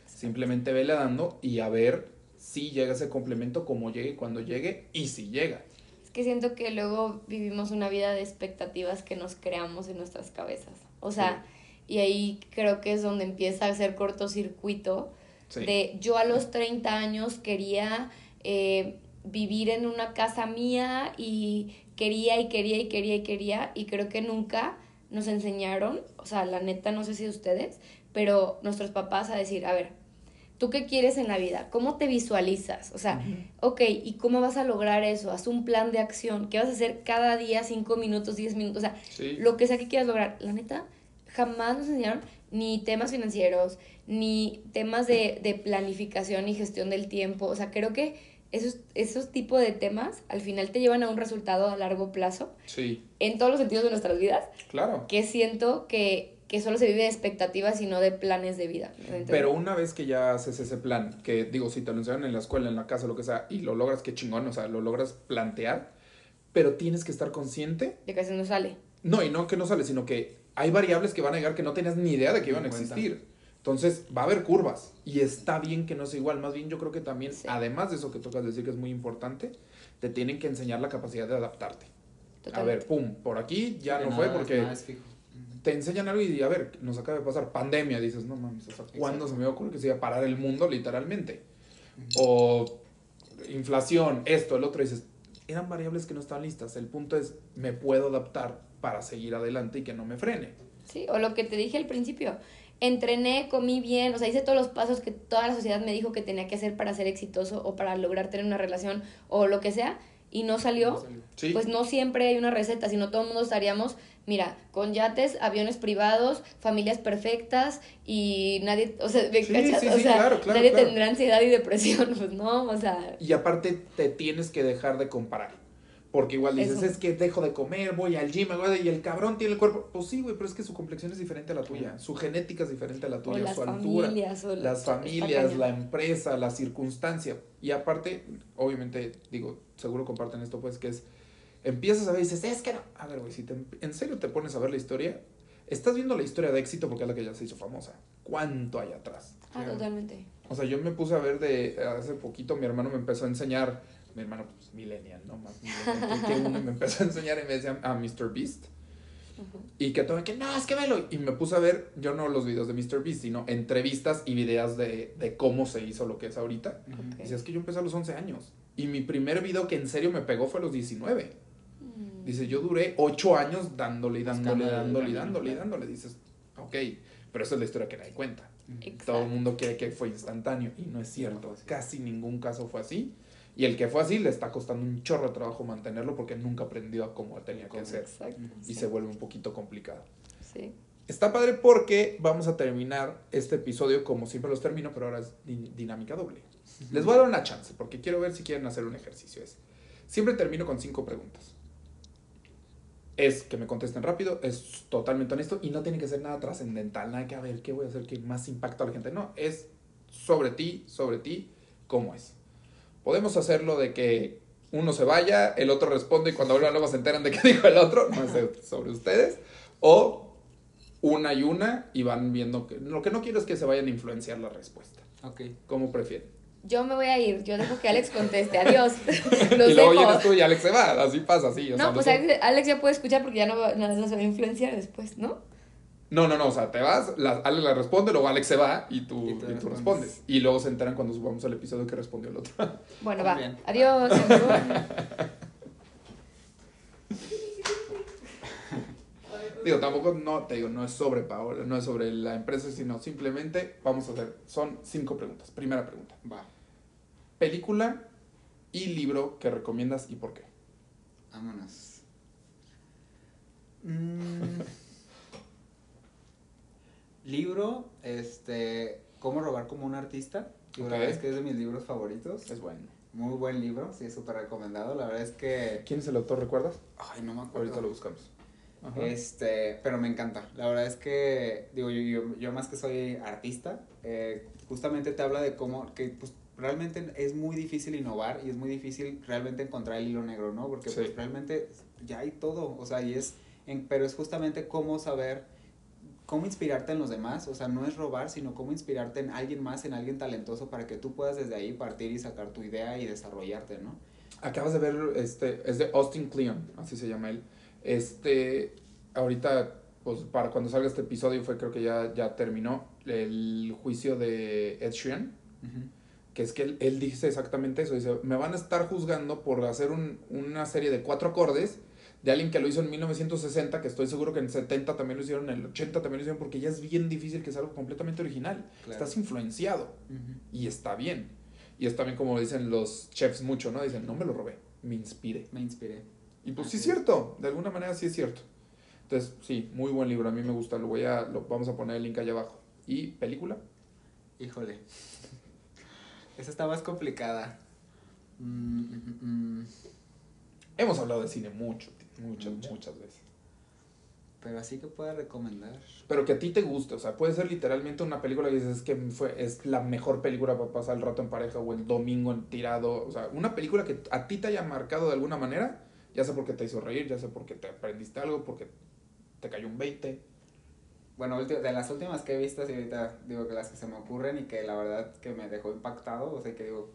Simplemente vele dando y a ver si llega ese complemento, como llegue, cuando llegue y si llega. Es que siento que luego vivimos una vida de expectativas que nos creamos en nuestras cabezas. O sea, y ahí creo que es donde empieza a hacer cortocircuito Sí. De yo a los 30 años quería eh, vivir en una casa mía y quería y quería y quería y quería y creo que nunca nos enseñaron, o sea, la neta, no sé si ustedes, pero nuestros papás a decir, a ver, ¿tú qué quieres en la vida? ¿Cómo te visualizas? O sea, ok, ¿y cómo vas a lograr eso? Haz un plan de acción. ¿Qué vas a hacer cada día, cinco minutos, diez minutos? O sea, Sí. lo que sea que quieras lograr. La neta, jamás nos enseñaron ni temas financieros, ni temas de, de planificación y gestión del tiempo. O sea, creo que esos, esos tipos de temas al final te llevan a un resultado a largo plazo Sí, en todos los sentidos de nuestras vidas, claro. que siento que, que solo se vive de expectativas y no de planes de vida. Pero una vez que ya haces ese plan, que digo, si te lo enseñan en la escuela, en la casa, lo que sea, y lo logras, qué chingón, o sea, lo logras plantear, pero tienes que estar consciente. de que a veces no sale. No, y no que no sale, sino que hay variables que van a llegar que no tenías ni idea de que iban a existir. Entonces, va a haber curvas. Y está bien que no sea igual. Más bien, yo creo que también, Sí. además de eso que tocas decir que es muy importante, te tienen que enseñar la capacidad de adaptarte. A ver, pum, por aquí ya Que no nada fue es- porque te enseñan algo y a ver, nos acaba de pasar pandemia, dices, no mames, o sea, ¿cuándo Exacto. se me ocurre que se iba a parar el mundo literalmente? O inflación, esto, el otro, dices, eran variables que no estaban listas. El punto es, me puedo adaptar para seguir adelante y que no me frene. Sí, o lo que te dije al principio. Entrené, comí bien, o sea, hice todos los pasos que toda la sociedad me dijo que tenía que hacer para ser exitoso o para lograr tener una relación o lo que sea, y no salió. Sí, Pues no siempre hay una receta, sino todo el mundo estaríamos, mira, con yates, aviones privados, familias perfectas y nadie, o sea, ¿me Sí, cachas? sí, o sí, sea, claro, claro, nadie claro. tendrá ansiedad y depresión, pues no, o sea, y aparte te tienes que dejar de comparar. Porque igual dices, Eso. es que dejo de comer, voy al gym, y el cabrón tiene el cuerpo. Pues sí, güey, pero es que su complexión es diferente a la tuya. Su genética es diferente a la tuya, su altura. familias, o las familias, la empresa, la circunstancia. Y aparte, obviamente, digo, seguro comparten esto, pues, que es, empiezas a ver y dices, es que no. A ver, güey, si te, en serio te pones a ver la historia, estás viendo la historia de éxito porque es la que ya se hizo famosa. ¿Cuánto hay atrás? Ah, totalmente. O sea, yo me puse a ver de, hace poquito mi hermano me empezó a enseñar, mi hermano, pues, millennial, ¿no? Más millennial que- uno, me empezó a enseñar y me decía a Mr. Beast. Y que todo, que no, es que velo. Y me puse a ver, yo no los videos de Mr. Beast, sino entrevistas y videos de, de cómo se hizo lo que es ahorita. Ujú. Ok. Y decía, es que yo empecé a los 11 años. Y mi primer video que en serio me pegó fue a los 19. Dice, yo duré 8 años dándole y dándole, dándole y dándole y dándole. Dices, ok, pero esa es la historia que nadie cuenta. Exacto. Todo el mundo cree que fue instantáneo y no es cierto. Casi ningún caso fue así. Y el que fue así le está costando un chorro de trabajo mantenerlo porque nunca aprendió a cómo tenía que ser. Exacto. Y sí. se vuelve un poquito complicado. Sí. Está padre porque vamos a terminar este episodio como siempre los termino, pero ahora es di- dinámica doble. Les voy a dar una chance porque quiero ver si quieren hacer un ejercicio. Es, siempre termino con cinco preguntas. Es que me contesten rápido, es totalmente honesto y no tiene que ser nada trascendental, nada que a ver qué voy a hacer que más impacta a la gente. No, es sobre ti, sobre ti, cómo es. Podemos hacerlo de que uno se vaya, el otro responde y cuando vuelvan luego se enteran de qué dijo el otro, no es sobre ustedes. O una y una y van viendo que lo que no quiero es que se vayan a influenciar la respuesta. Ok. ¿Cómo prefieren? Yo me voy a ir, yo dejo que Alex conteste, adiós. Los y luego dejo. vienes tú y Alex se va, así pasa, así. o sea, No, pues Alex, Alex ya puede escuchar porque ya no, no, no se va a influenciar después, ¿no? No, no, no, o sea, te vas, la, Alex la responde, luego Alex se va y tú, Y y tú tú respondes. respondes. Y luego se enteran cuando subamos el episodio que respondió el otro. Bueno, Muy va. bien. Adiós. amigo. digo, tampoco, no, te digo, no es sobre Paola, no es sobre la empresa, sino simplemente vamos a hacer, son cinco preguntas. Primera pregunta. Va. Película y libro que recomiendas y por qué. Vámonos. Mm. Libro, este, ¿Cómo robar como un artista? La verdad es que es de mis libros favoritos. Es bueno. Muy buen libro, sí, es súper recomendado. La verdad es que... ¿Quién es el autor, recuerdas? Ay, no me acuerdo. Ahorita lo buscamos. Ajá. Este, pero me encanta. La verdad es que, digo, yo, yo, yo más que soy artista, eh, justamente te habla de cómo, que pues realmente es muy difícil innovar y es muy difícil realmente encontrar el hilo negro, ¿no? Porque Sí. pues realmente ya hay todo, o sea, y es, en, pero es justamente cómo saber, cómo inspirarte en los demás, o sea, no es robar, sino cómo inspirarte en alguien más, en alguien talentoso para que tú puedas desde ahí partir y sacar tu idea y desarrollarte, ¿no? Acabas de ver, este, es de Austin Kleon, así se llama él. Este, ahorita pues para cuando salga este episodio fue creo que ya, ya terminó el juicio de Ed Sheeran, Ujú. Que es que él, él dice exactamente eso, dice, me van a estar juzgando por hacer un- una serie de cuatro acordes de alguien que lo hizo en 1960, que estoy seguro que en 70 también lo hicieron, en el 80 también lo hicieron, porque ya es bien difícil que sea algo completamente original. Claro. Estás influenciado y está bien. Y es también como dicen los chefs mucho, ¿no? Dicen, no me lo robé, me inspiré. Me inspiré. Y pues Así sí es cierto, de alguna manera sí es cierto. Entonces, sí, muy buen libro, a mí me gusta, lo voy a, lo, vamos a poner el link allá abajo. ¿Y película? Híjole. Esa está más complicada. Mm, mm, mm. Hemos hablado de cine mucho, muchas, Mucho. muchas veces. Pero así que pueda recomendar. Pero que a ti te guste, o sea, puede ser literalmente una película que dices "Es que fue, es la mejor película para pasar el rato en pareja o el domingo en tirado, o sea, una película que a ti te haya marcado de alguna manera, ya sea porque te hizo reír, ya sea porque te aprendiste algo, porque te cayó un 20. Bueno, de las últimas que he visto, así ahorita digo que las que se me ocurren y que la verdad que me dejó impactado, o sea, que digo,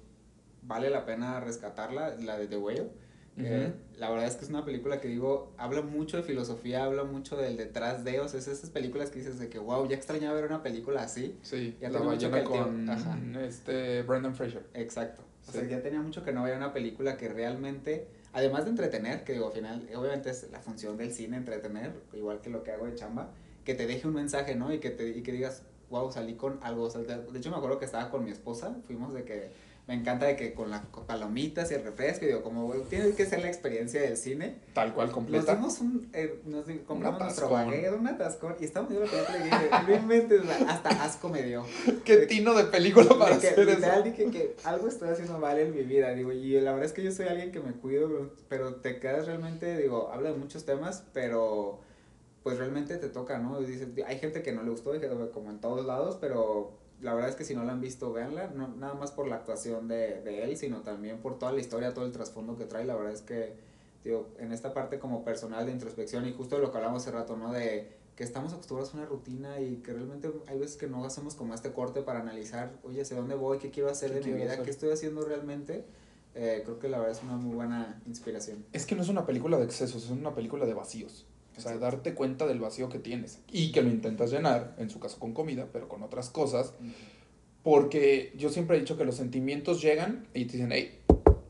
vale la pena rescatarla, la de The Whale. que Ujú. La verdad es que es una película que digo, habla mucho de filosofía, habla mucho del detrás de, o sea, es esas películas que dices de que, wow, ya extrañaba ver una película así. Sí, Ya la ballena con ajá. este Brendan Fraser. Exacto. O Sí. sea, ya tenía mucho que no veía una película que realmente, además de entretener, que digo, al final, obviamente es la función del cine, entretener, igual que lo que hago de chamba, que te deje un mensaje, ¿no? Y que, te, y que digas, wow, salí con algo. O sea, de de hecho, me acuerdo que estaba con mi esposa, fuimos de que, me encanta de que con las palomitas y el refresco, y digo, como, tiene que ser la experiencia del cine. Tal cual Nos completa. dimos un, eh, nos compramos nuestro baguette, un atascón, y estamos viendo la película y dije, sea, hasta asco me dio. Qué tino de película para De que, hacer literal eso. dije que algo estoy haciendo mal en mi vida, digo, y la verdad es que yo soy alguien que me cuido, pero te quedas realmente, digo, habla de muchos temas, pero pues realmente te toca, ¿no? Y dices, hay gente que no le gustó, como en todos lados, pero la verdad es que si no la han visto, véanla, no, nada más por la actuación de, de él, sino también por toda la historia, todo el trasfondo que trae, la verdad es que, digo, en esta parte como personal de introspección y justo de lo que hablamos hace rato, ¿no? De que estamos acostumbrados a una rutina y que realmente hay veces que no hacemos como este corte para analizar, oye, ¿hacia dónde voy? ¿Qué quiero hacer ¿Qué de mi vida? hacer? ¿Qué estoy haciendo realmente? Eh, creo que la verdad es una muy buena inspiración. Es que no es una película de excesos, es una película de vacíos. O sea, darte cuenta del vacío que tienes y que lo intentas llenar, en su caso con comida, pero con otras cosas, porque yo siempre he dicho que los sentimientos llegan y te dicen, hey,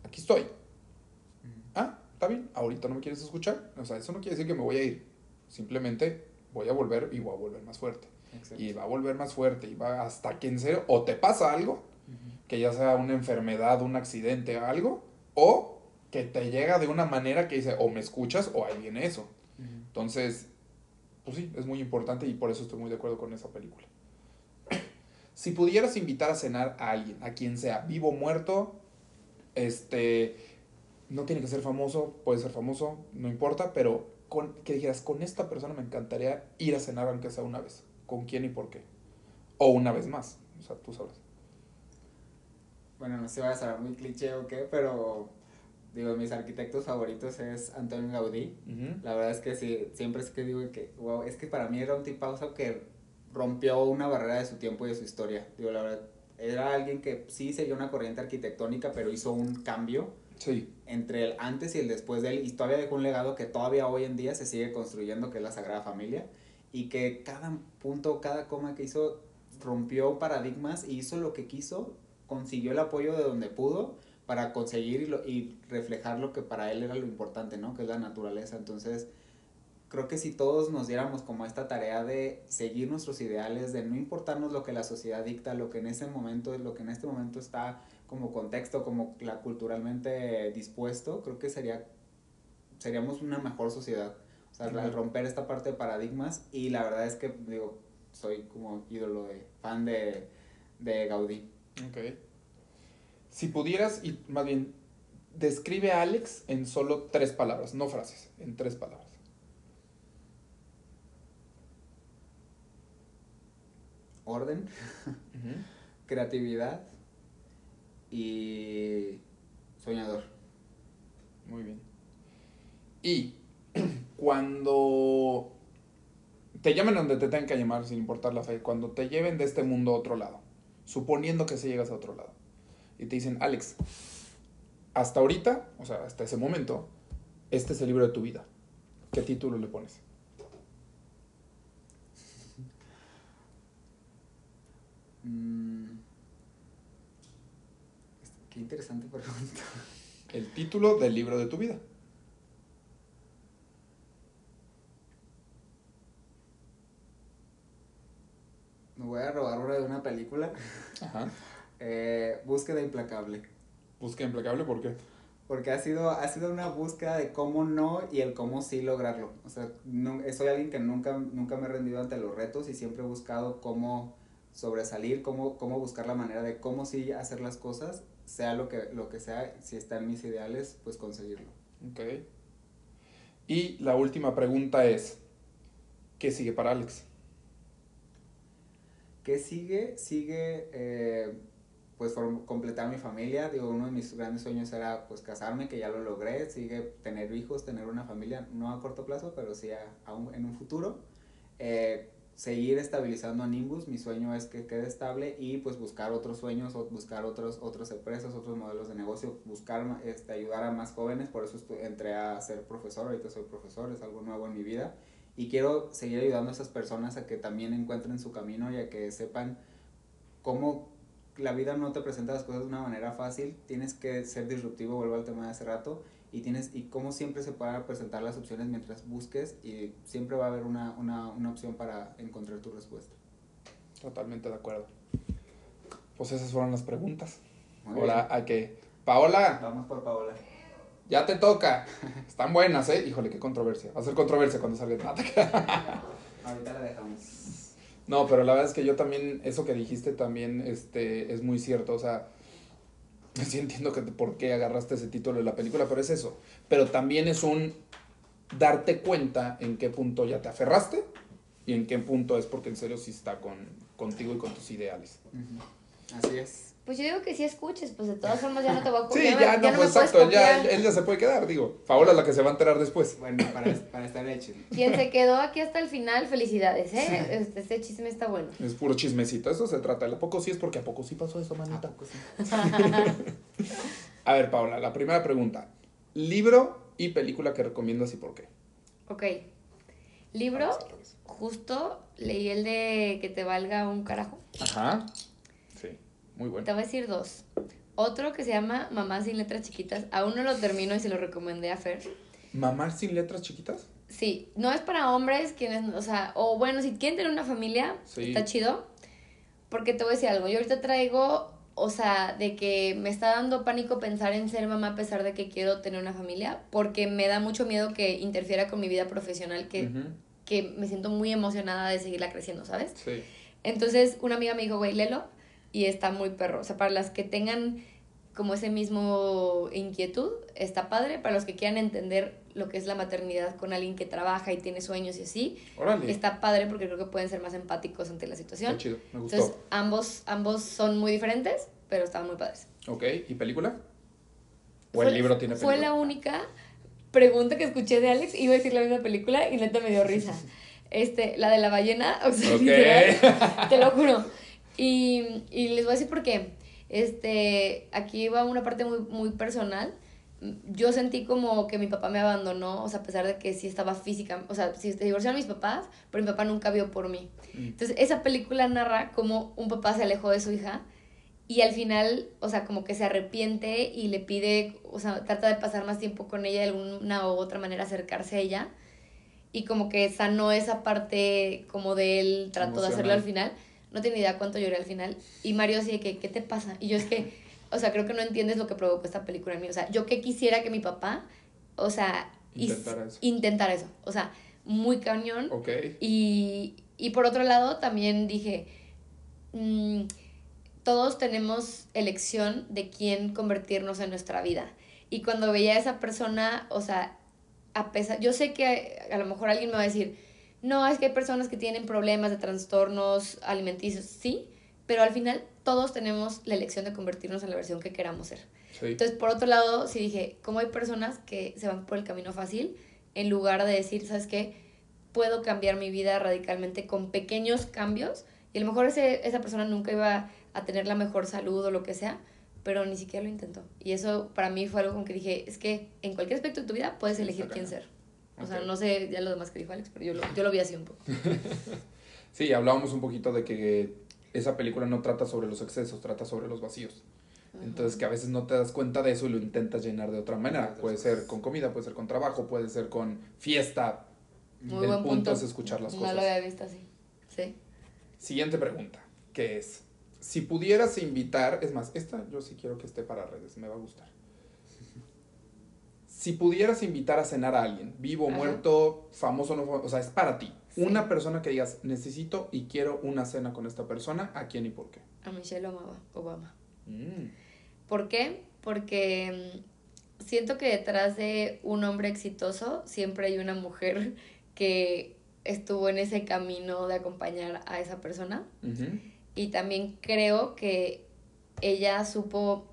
aquí estoy. Ah, está bien, ahorita no me quieres escuchar. O sea, eso no quiere decir que me voy a ir. Simplemente voy a volver y voy a volver más fuerte. Y va a volver más fuerte y va hasta que en serio, o te pasa algo, Ujú. que ya sea una enfermedad, un accidente, algo, o que te llega de una manera que dice, o me escuchas o ahí viene eso. Entonces, pues sí, es muy importante y por eso estoy muy de acuerdo con esa película. Si pudieras invitar a cenar a alguien, a quien sea, vivo o muerto, este, no tiene que ser famoso, puede ser famoso, no importa, pero con, que dijeras, con esta persona me encantaría ir a cenar aunque sea una vez. ¿Con quién y por qué? O una vez más, o sea, tú sabrás. Bueno, no sé si va a ser muy cliché o qué, pero digo, mis arquitectos favoritos es Antonio Gaudí. La verdad es que sí, siempre es que digo que, wow, es que para mí era un tipazo que rompió una barrera de su tiempo y de su historia. Digo, la verdad, era alguien que sí seguía una corriente arquitectónica, pero hizo un cambio Sí, entre el antes y el después de él y todavía dejó un legado que todavía hoy en día se sigue construyendo, que es la Sagrada Familia, y que cada punto, cada coma que hizo rompió paradigmas y hizo lo que quiso, consiguió el apoyo de donde pudo para conseguir y, lo- y reflejar lo que para él era lo importante, ¿no? Que es la naturaleza. Entonces, creo que si todos nos diéramos como esta tarea de seguir nuestros ideales, de no importarnos lo que la sociedad dicta, lo que en ese momento, lo que en este momento está como contexto, como la culturalmente dispuesto, creo que sería seríamos una mejor sociedad. O sea, al romper esta parte de paradigmas y la verdad es que digo, soy como ídolo de fan de, de Gaudí. ok. Si pudieras, y más bien, describe a Alex en solo tres palabras, no frases, en tres palabras. Orden, creatividad y soñador. Muy bien. Y cuando te llamen donde te tengan que llamar, sin importar la fe, cuando te lleven de este mundo a otro lado, suponiendo que se llegas a otro lado, y te dicen, Alex, hasta ahorita, o sea, hasta ese momento, este es el libro de tu vida. ¿Qué título le pones? Mm. Este, qué interesante pregunta. El título del libro de tu vida. Me voy a robar una de una película. Ajá. Eh, búsqueda implacable. Búsqueda implacable, ¿por qué? Porque ha sido, ha sido una búsqueda de cómo no y el cómo sí lograrlo. O sea, no, soy alguien que nunca, nunca me he rendido ante los retos y siempre he buscado cómo sobresalir, cómo, cómo buscar la manera de cómo sí hacer las cosas, sea lo que, lo que sea, si están mis ideales, pues conseguirlo. Ok. Y la última pregunta es, ¿qué sigue para Alex? ¿Qué sigue? Sigue, eh, pues, completar mi familia. Digo, uno de mis grandes sueños era, pues, casarme, que ya lo logré. Sigue tener hijos, tener una familia, no a corto plazo, pero sí a, a un, en un futuro. Eh, seguir estabilizando a Nimbus, mi sueño es que quede estable y pues buscar otros sueños, buscar otros, otras empresas, otros modelos de negocio, buscar este, ayudar a más jóvenes, por eso entré a ser profesor, ahorita soy profesor, es algo nuevo en mi vida y quiero seguir ayudando a esas personas a que también encuentren su camino y a que sepan cómo la vida no te presenta las cosas de una manera fácil, tienes que ser disruptivo, vuelvo al tema de hace rato, y tienes y como siempre se pueden presentar las opciones mientras busques y siempre va a haber una, una, una opción para encontrar tu respuesta. Totalmente de acuerdo. Pues esas fueron las preguntas. Muy Ahora bien. hay que... Paola, Vamos por Paola. ya te toca. Están buenas, ¿eh? Híjole, qué controversia. Va a ser controversia cuando salga. Ahorita la dejamos. No, pero la verdad es que yo también, eso que dijiste también este, es muy cierto. O sea, sí entiendo que por qué agarraste ese título de la película, pero es eso. Pero también es un darte cuenta en qué punto ya te aferraste y en qué punto es porque en serio sí está con, contigo y con tus ideales. Así es. Pues yo digo que sí escuches, pues de todas formas ya no te voy a Sí, copiar. ya, no, me pues puedes exacto, él ya, él, ya se puede quedar, digo. Paola es la que se va a enterar después. Bueno, para, para estar hecho. Quien se quedó aquí hasta el final, felicidades, ¿eh? Este, este chisme está bueno. Es puro chismecito, eso se trata. ¿A poco sí es porque a poco sí pasó eso, ¿A manita? poco sí? A ver, Paola, la primera pregunta. Libro y película que recomiendas y por qué. Ok. Libro, justo leí el de que te valga un carajo. Ajá. Muy Te voy a decir dos. Otro que se llama Mamá sin letras chiquitas. Aún no lo termino y se lo recomendé a Fer. ¿Mamar sin letras chiquitas? Sí, no es para hombres quienes, o sea, o bueno, si quieren tener una familia, Sí. está chido. Porque te voy a decir algo, yo ahorita traigo, o sea, de que me está dando pánico pensar en ser mamá a pesar de que quiero tener una familia, porque me da mucho miedo que interfiera con mi vida profesional, que, que me siento muy emocionada de seguirla creciendo, ¿sabes? Sí. Entonces, una amiga me dijo, güey, léelo, y está muy perro. O sea, para las que tengan como ese mismo inquietud, está padre. Para los que quieran entender lo que es la maternidad con alguien que trabaja y tiene sueños y así, Órale. está padre porque creo que pueden ser más empáticos ante la situación. Está chido, me gustó. Entonces, ambos, ambos son muy diferentes, pero están muy padres. ok, ¿y película? ¿O Fue- el libro tiene película? Fue la única pregunta que escuché de Alex. Iba a decir la misma película y neta me dio risa. Este, la de la ballena, o sea, Ok. literal, te lo juro. Y, y les voy a decir por qué. Este, aquí va una parte muy, muy personal. Yo sentí como que mi papá me abandonó, o sea, a pesar de que sí estaba física, o sea, sí se divorciaron mis papás, pero mi papá nunca vio por mí. Mm. Entonces, esa película narra cómo un papá se alejó de su hija y al final, o sea, como que se arrepiente y le pide, o sea, trata de pasar más tiempo con ella de alguna u otra manera, acercarse a ella. Y como que sanó esa parte como de él, trató de hacerlo al final. No tiene idea cuánto lloré al final. Y Mario así de que, ¿qué te pasa? Y yo es que, o sea, creo que no entiendes lo que provocó esta película en mí. O sea, yo que quisiera que mi papá, o sea, Intentara eso. intentara eso. O sea, muy cañón. Ok. Y, y por otro lado, también dije, mm, todos tenemos elección de quién convertirnos en nuestra vida. Y cuando veía a esa persona, o sea, a pesar, yo sé que a lo mejor alguien me va a decir, no, es que hay personas que tienen problemas de trastornos alimenticios, sí, pero al final todos tenemos la elección de convertirnos en la versión que queramos ser. Sí. Entonces, por otro lado, sí dije, ¿cómo hay personas que se van por el camino fácil en lugar de decir, ¿sabes qué? Puedo cambiar mi vida radicalmente con pequeños cambios y a lo mejor ese, esa persona nunca iba a tener la mejor salud o lo que sea, pero ni siquiera lo intentó. Y eso para mí fue algo con que dije, es que en cualquier aspecto de tu vida puedes elegir quién ser. O sea, no sé ya lo demás que dijo Alex, pero yo lo, yo lo vi así un poco. Sí, hablábamos un poquito de que esa película no trata sobre los excesos, trata sobre los vacíos. Entonces que a veces no te das cuenta de eso y lo intentas llenar de otra manera. Puede ser con comida, puede ser con trabajo, puede ser con fiesta. Muy el buen punto, punto. es escuchar las No cosas. lo había visto así. Sí. Siguiente pregunta, que es, si pudieras invitar, es más, esta yo sí quiero que esté para redes, me va a gustar. Si pudieras invitar a cenar a alguien, vivo, Ajá. muerto, famoso, no famoso, o sea, es para ti. Sí. Una persona que digas, necesito y quiero una cena con esta persona, ¿a quién y por qué? A Michelle Obama. Obama. Mm, ¿Por qué? Porque mm, siento que detrás de un hombre exitoso siempre hay una mujer que estuvo en ese camino de acompañar a esa persona. Y también creo que ella supo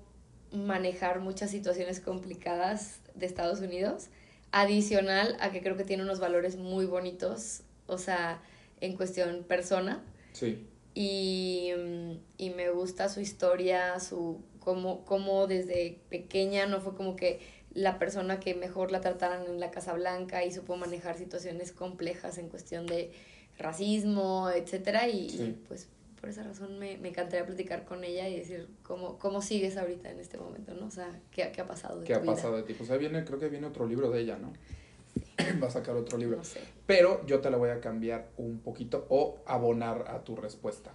manejar muchas situaciones complicadas de Estados Unidos, adicional a que creo que tiene unos valores muy bonitos, o sea, en cuestión persona. Sí, Y, mm, y me gusta su historia, su cómo, cómo desde pequeña no fue como que la persona que mejor la trataran en la Casa Blanca y supo manejar situaciones complejas en cuestión de racismo, etcétera, y, y, pues por esa razón me, me encantaría platicar con ella y decir cómo, cómo sigues ahorita en este momento, ¿no? O sea, ¿qué, qué ha pasado de ¿qué tu ha vida? pasado de ti? Pues ahí viene, creo que viene otro libro de ella, ¿no? Va a sacar otro libro. No sé. Pero yo te la voy a cambiar un poquito o abonar a tu respuesta.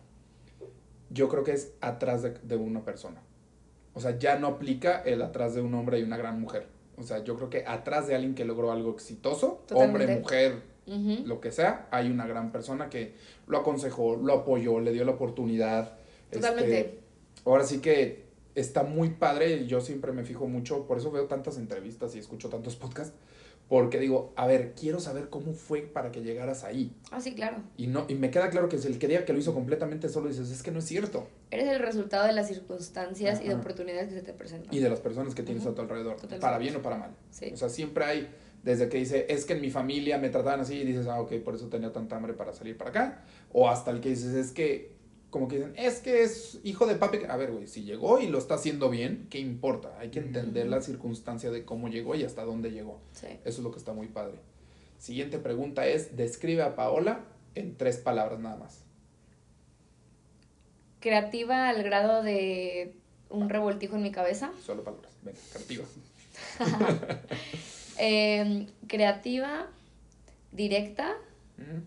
Yo creo que es atrás de, de una persona. O sea, ya no aplica el atrás de un hombre y una gran mujer. O sea, yo creo que atrás de alguien que logró algo exitoso, hombre, Totalmente. Mujer, Ujú. lo que sea, hay una gran persona que lo aconsejó, lo apoyó, le dio la oportunidad. Totalmente. Este, ahora sí que está muy padre y yo siempre me fijo mucho, por eso veo tantas entrevistas y escucho tantos podcasts, porque digo, a ver, quiero saber cómo fue para que llegaras ahí. Ah, sí, claro. Y, no, y me queda claro que es el que diga que lo hizo completamente solo, dices, es que no es cierto. Eres el resultado de las circunstancias y de Ajá. oportunidades que se te presentan. Y de las personas que tienes Ujú. a tu alrededor, Totalmente. para bien o para mal. Sí. O sea, siempre hay, desde que dice, es que en mi familia me trataban así y dices, ah, ok, por eso tenía tanta hambre para salir para acá. O hasta el que dices, es que, como que dicen, es que es hijo de papi. A ver, güey, si llegó y lo está haciendo bien, ¿qué importa? Hay que entender la circunstancia de cómo llegó y hasta dónde llegó. Sí. Eso es lo que está muy padre. Siguiente pregunta es, describe a Paola en tres palabras nada más. Creativa al grado de un revoltijo en mi cabeza. Solo palabras. Venga, creativa. Eh, creativa, directa Ujú.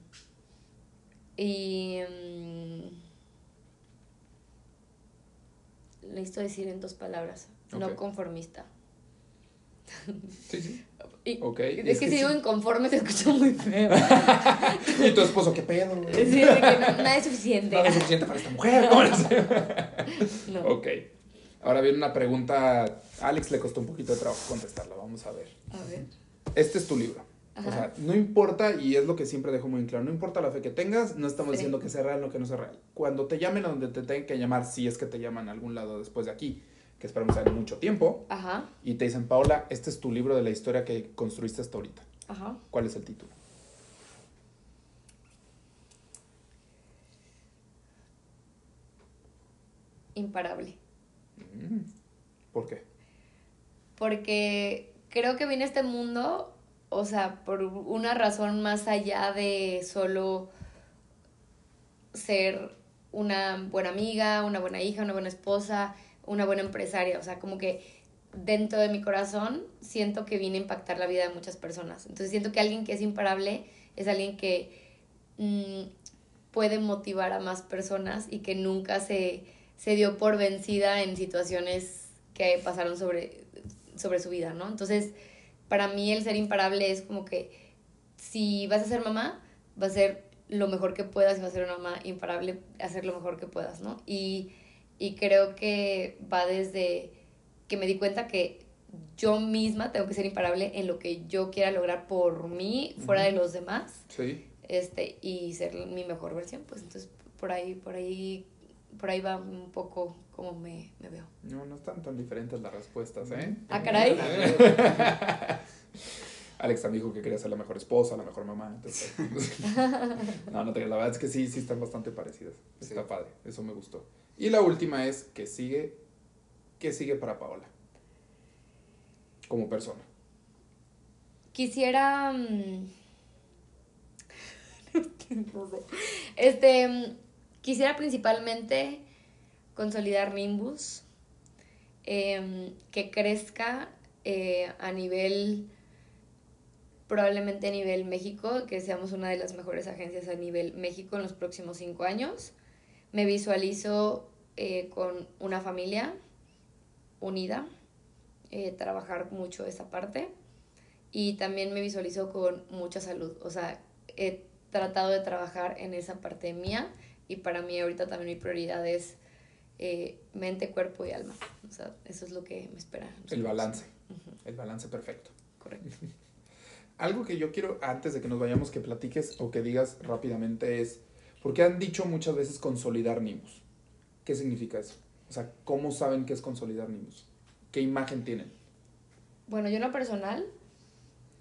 y... mm, necesito decir en dos palabras. No conformista. Sí, sí. Y-. Es, Es que, que si digo sí. inconforme se escucha muy feo. y tu esposo, ¿qué pedo? Sí, que no- nada es suficiente. No es suficiente para esta mujer. ¿cómo le hace? No. Ok. Ahora viene una pregunta. A Alex le costó un poquito de trabajo contestarla. Vamos a ver. A ver. Este es tu libro. Ajá. O sea, no importa, y es lo que siempre dejo muy en claro, no importa la fe que tengas, no estamos Sí. diciendo que sea real o que no sea real. Cuando te llamen a donde te tengan que llamar, si es que te llaman a algún lado después de aquí, que esperamos sea mucho tiempo, Ajá, y te dicen, Paola, este es tu libro de la historia que construiste hasta ahorita. ajá. ¿Cuál es el título? Imparable. ¿Por qué? Porque creo que vine a este mundo, o sea, por una razón más allá de solo ser una buena amiga, una buena hija, una buena esposa, una buena empresaria. O sea, como que dentro de mi corazón siento que vine a impactar la vida de muchas personas. Entonces siento que alguien que es imparable es alguien que mm, puede motivar a más personas y que nunca se, se dio por vencida en situaciones que pasaron sobre, sobre su vida, ¿no? Entonces, para mí el ser imparable es como que si vas a ser mamá, va a ser lo mejor que puedas y vas a ser una mamá imparable, hacer lo mejor que puedas, ¿no? Y, y creo que va desde que me di cuenta que yo misma tengo que ser imparable en lo que yo quiera lograr por mí, fuera de los demás, Sí. este, y ser mi mejor versión, pues entonces por ahí, por ahí, por ahí va un poco como me, me veo. No, no están tan diferentes las respuestas, ¿eh? Ah, caray. Alex también dijo que quería ser la mejor esposa, la mejor mamá. entonces- no, no te creas, la verdad es que sí, sí están bastante parecidas. Está Sí. padre, eso me gustó. Y la última es que sigue, ¿qué sigue para Paola? Como persona. Quisiera. mm. Este. Quisiera principalmente consolidar Nimbus, em, que crezca eh, a nivel, probablemente a nivel México, que seamos una de las mejores agencias a nivel México en los próximos cinco años. Me visualizo eh, con una familia unida, eh, trabajar mucho esa parte. Y también me visualizo con mucha salud, o sea, he tratado de trabajar en esa parte mía y para mí ahorita también mi prioridad es eh, mente, cuerpo y alma. O sea, eso es lo que me espera. El balance. El balance perfecto. Correcto. Algo que yo quiero, antes de que nos vayamos, que platiques o que digas rápidamente es, porque han dicho muchas veces consolidar Nimbus. ¿Qué significa eso? O sea, ¿cómo saben qué es consolidar Nimbus? ¿Qué imagen tienen? Bueno, yo en lo personal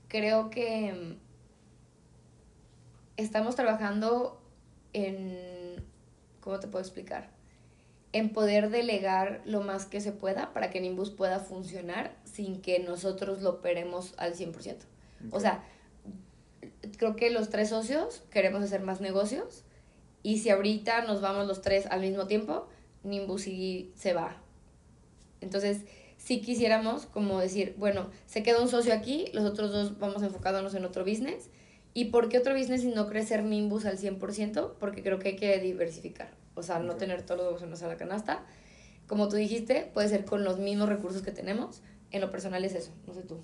creo que mm, estamos trabajando en, ¿cómo te puedo explicar? En poder delegar lo más que se pueda para que Nimbus pueda funcionar sin que nosotros lo operemos al 100%. O sea, creo que los tres socios queremos hacer más negocios y si ahorita nos vamos los tres al mismo tiempo, Nimbus sí se va. Entonces, si quisiéramos como decir, bueno, se queda un socio aquí, los otros dos vamos enfocándonos en otro business. ¿Y por qué otro business y no crecer Nimbus al 100%? Porque creo que hay que diversificar. O sea, no tener todos los huevos en una sola canasta. Como tú dijiste, puede ser con los mismos recursos que tenemos. En lo personal es eso, no sé tú.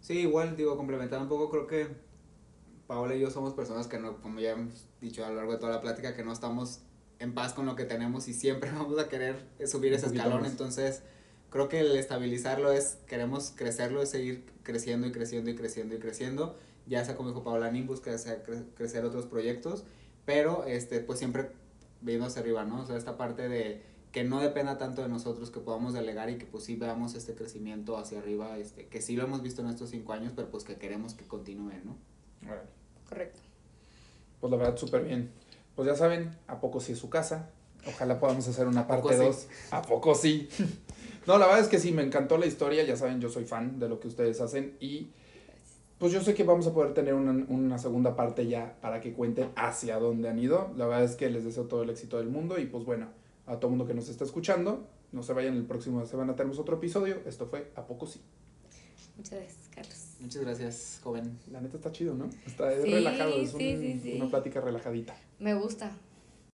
Sí, igual, digo, complementando un poco, creo que Paola y yo somos personas que no, como ya hemos dicho a lo largo de toda la plática, que no estamos en paz con lo que tenemos y siempre vamos a querer subir ese escalón. Más. Entonces, creo que el estabilizarlo es, queremos crecerlo, es seguir creciendo y creciendo y creciendo y creciendo, ya sea como dijo Paola Nimbus, que sea cre crecer otros proyectos, pero este, pues siempre viendo hacia arriba, ¿no? O sea, esta parte de que no dependa tanto de nosotros, que podamos delegar y que pues sí veamos este crecimiento hacia arriba, este, que sí lo hemos visto en estos cinco años, pero pues que queremos que continúe, ¿no? Bueno. Correcto. Pues la verdad, súper bien. Pues ya saben, ¿a poco sí es su casa? Ojalá podamos hacer una parte 2. Sí? ¿A poco sí? No, la verdad es que sí, me encantó la historia, ya saben, yo soy fan de lo que ustedes hacen y pues yo sé que vamos a poder tener una, una, segunda parte ya para que cuenten hacia dónde han ido. La verdad es que les deseo todo el éxito del mundo y pues bueno, a todo mundo que nos está escuchando, no se vayan, el próximo semana tenemos otro episodio. Esto fue ¿A poco sí? Muchas gracias, Carlos. Muchas gracias, joven. La neta está chido, ¿no? Está sí, relajado, es un, sí, sí, una plática relajadita. Me gusta.